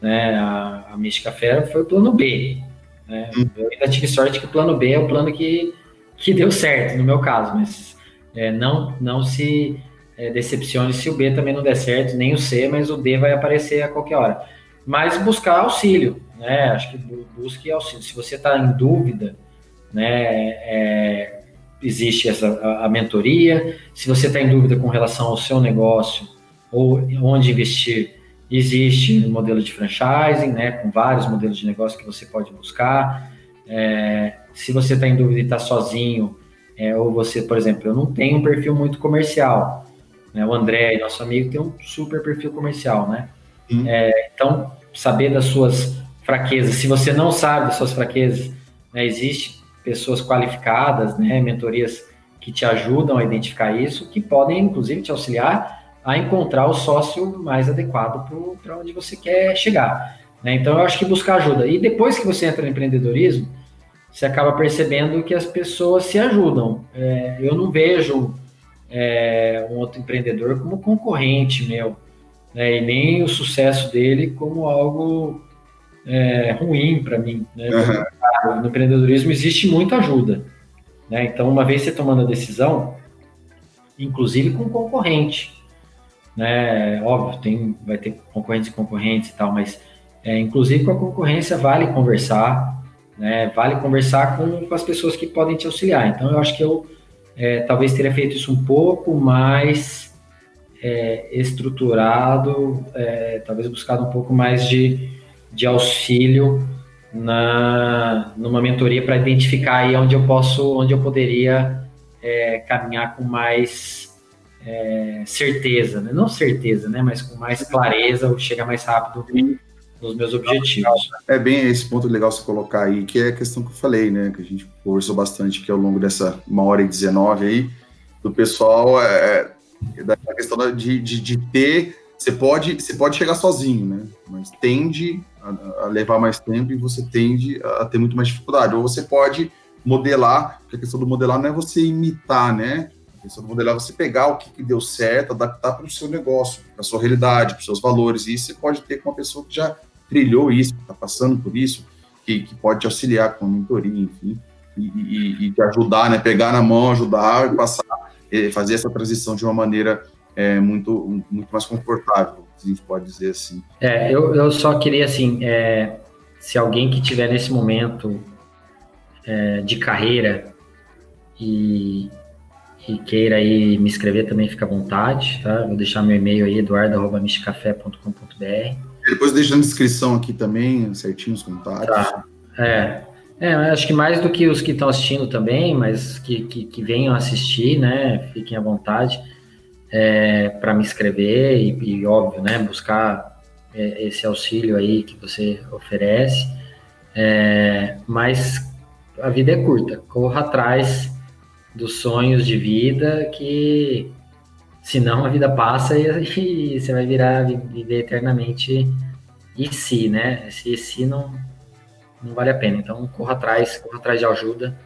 né? A, a Mística Fera foi o plano B. Né? Uhum. Eu ainda tive sorte que o plano B é o plano que, que deu certo, no meu caso, mas é, não, não se é, decepcione se o B também não der certo, nem o C, mas o D vai aparecer a qualquer hora. Mas buscar auxílio, né? Acho que busque auxílio. Se você está em dúvida, né? É, existe essa a, a, mentoria. Se você está em dúvida com relação ao seu negócio ou onde investir, existe um modelo de franchising, né? Com vários modelos de negócio que você pode buscar. É, se você está em dúvida e está sozinho, é, ou você, por exemplo, eu não tenho um perfil muito comercial, né? O André, nosso amigo, tem um super perfil comercial, né? É, então, saber das suas fraquezas. Se você não sabe das suas fraquezas, né, existe pessoas qualificadas, né, mentorias que te ajudam a identificar isso, que podem, inclusive, te auxiliar a encontrar o sócio mais adequado para onde você quer chegar. Né? Então, eu acho que buscar ajuda. E depois que você entra no empreendedorismo, você acaba percebendo que as pessoas se ajudam. É, eu não vejo é, um outro empreendedor como concorrente meu, né, e nem o sucesso dele como algo é, ruim para mim. Né? Uhum. No empreendedorismo existe muita ajuda. Né? Então, uma vez você tomando a decisão, inclusive com concorrente, né? óbvio, tem, vai ter concorrentes e concorrentes e tal, mas é, inclusive com a concorrência vale conversar, né? vale conversar com, com as pessoas que podem te auxiliar. Então, eu acho que eu é, talvez teria feito isso um pouco mais é, estruturado, é, talvez buscado um pouco mais de, de auxílio na numa mentoria para identificar aí onde eu posso, onde eu poderia é, caminhar com mais é, certeza, né? não certeza, né? mas com mais clareza, ou chegar mais rápido nos meus objetivos. É bem esse ponto legal você colocar aí, que é a questão que eu falei, né? Que a gente conversou bastante aqui ao longo dessa uma hora e 19 aí, do pessoal, é, é da questão de, de, de, ter. Você pode, você pode chegar sozinho, né? Mas tende a, a, levar mais tempo e você tende a ter muito mais dificuldade. Ou você pode modelar, porque a questão do modelar não é você imitar, né? A questão do modelar é você pegar o que, que deu certo, adaptar para o seu negócio, para a sua realidade, para os seus valores. E isso você pode ter com uma pessoa que já trilhou isso, está passando por isso, que, que, pode te auxiliar com a mentoria, enfim, e, e, e, te ajudar, né? Pegar na mão, ajudar e passar, fazer essa transição de uma maneira é, muito, muito mais confortável, a gente pode dizer assim. É, eu, eu só queria, assim, é, se alguém que tiver nesse momento é, de carreira e, e, queira aí me escrever também, fica à vontade, tá? Vou deixar meu e-mail aí, eduardo.michicafé.com.br depois deixa na descrição aqui também, certinho os contatos. Tá. É. É, acho que mais do que os que estão assistindo também, mas que, que, que, venham assistir, né? Fiquem à vontade é, para me escrever e, e, óbvio, né? Buscar é, esse auxílio aí que você oferece. É, mas a vida é curta, corra atrás dos sonhos de vida que Senão a vida passa e, e você vai virar viver eternamente e se, né? Esse se não, não vale a pena. Então corra atrás, corra atrás de ajuda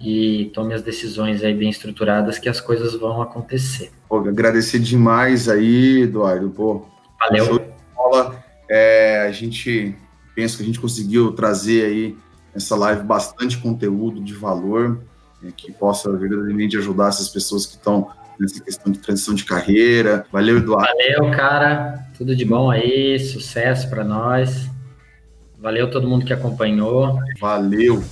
e tome as decisões aí bem estruturadas que as coisas vão acontecer. Pô, agradecer demais aí, Eduardo. Pô, Valeu. É, a gente pensa que a gente conseguiu trazer aí nessa live bastante conteúdo de valor é, que possa verdadeiramente ajudar essas pessoas que estão nessa questão de transição de carreira. Valeu, Eduardo. Valeu, cara. Tudo de bom aí, sucesso para nós. Valeu todo mundo que acompanhou. Valeu.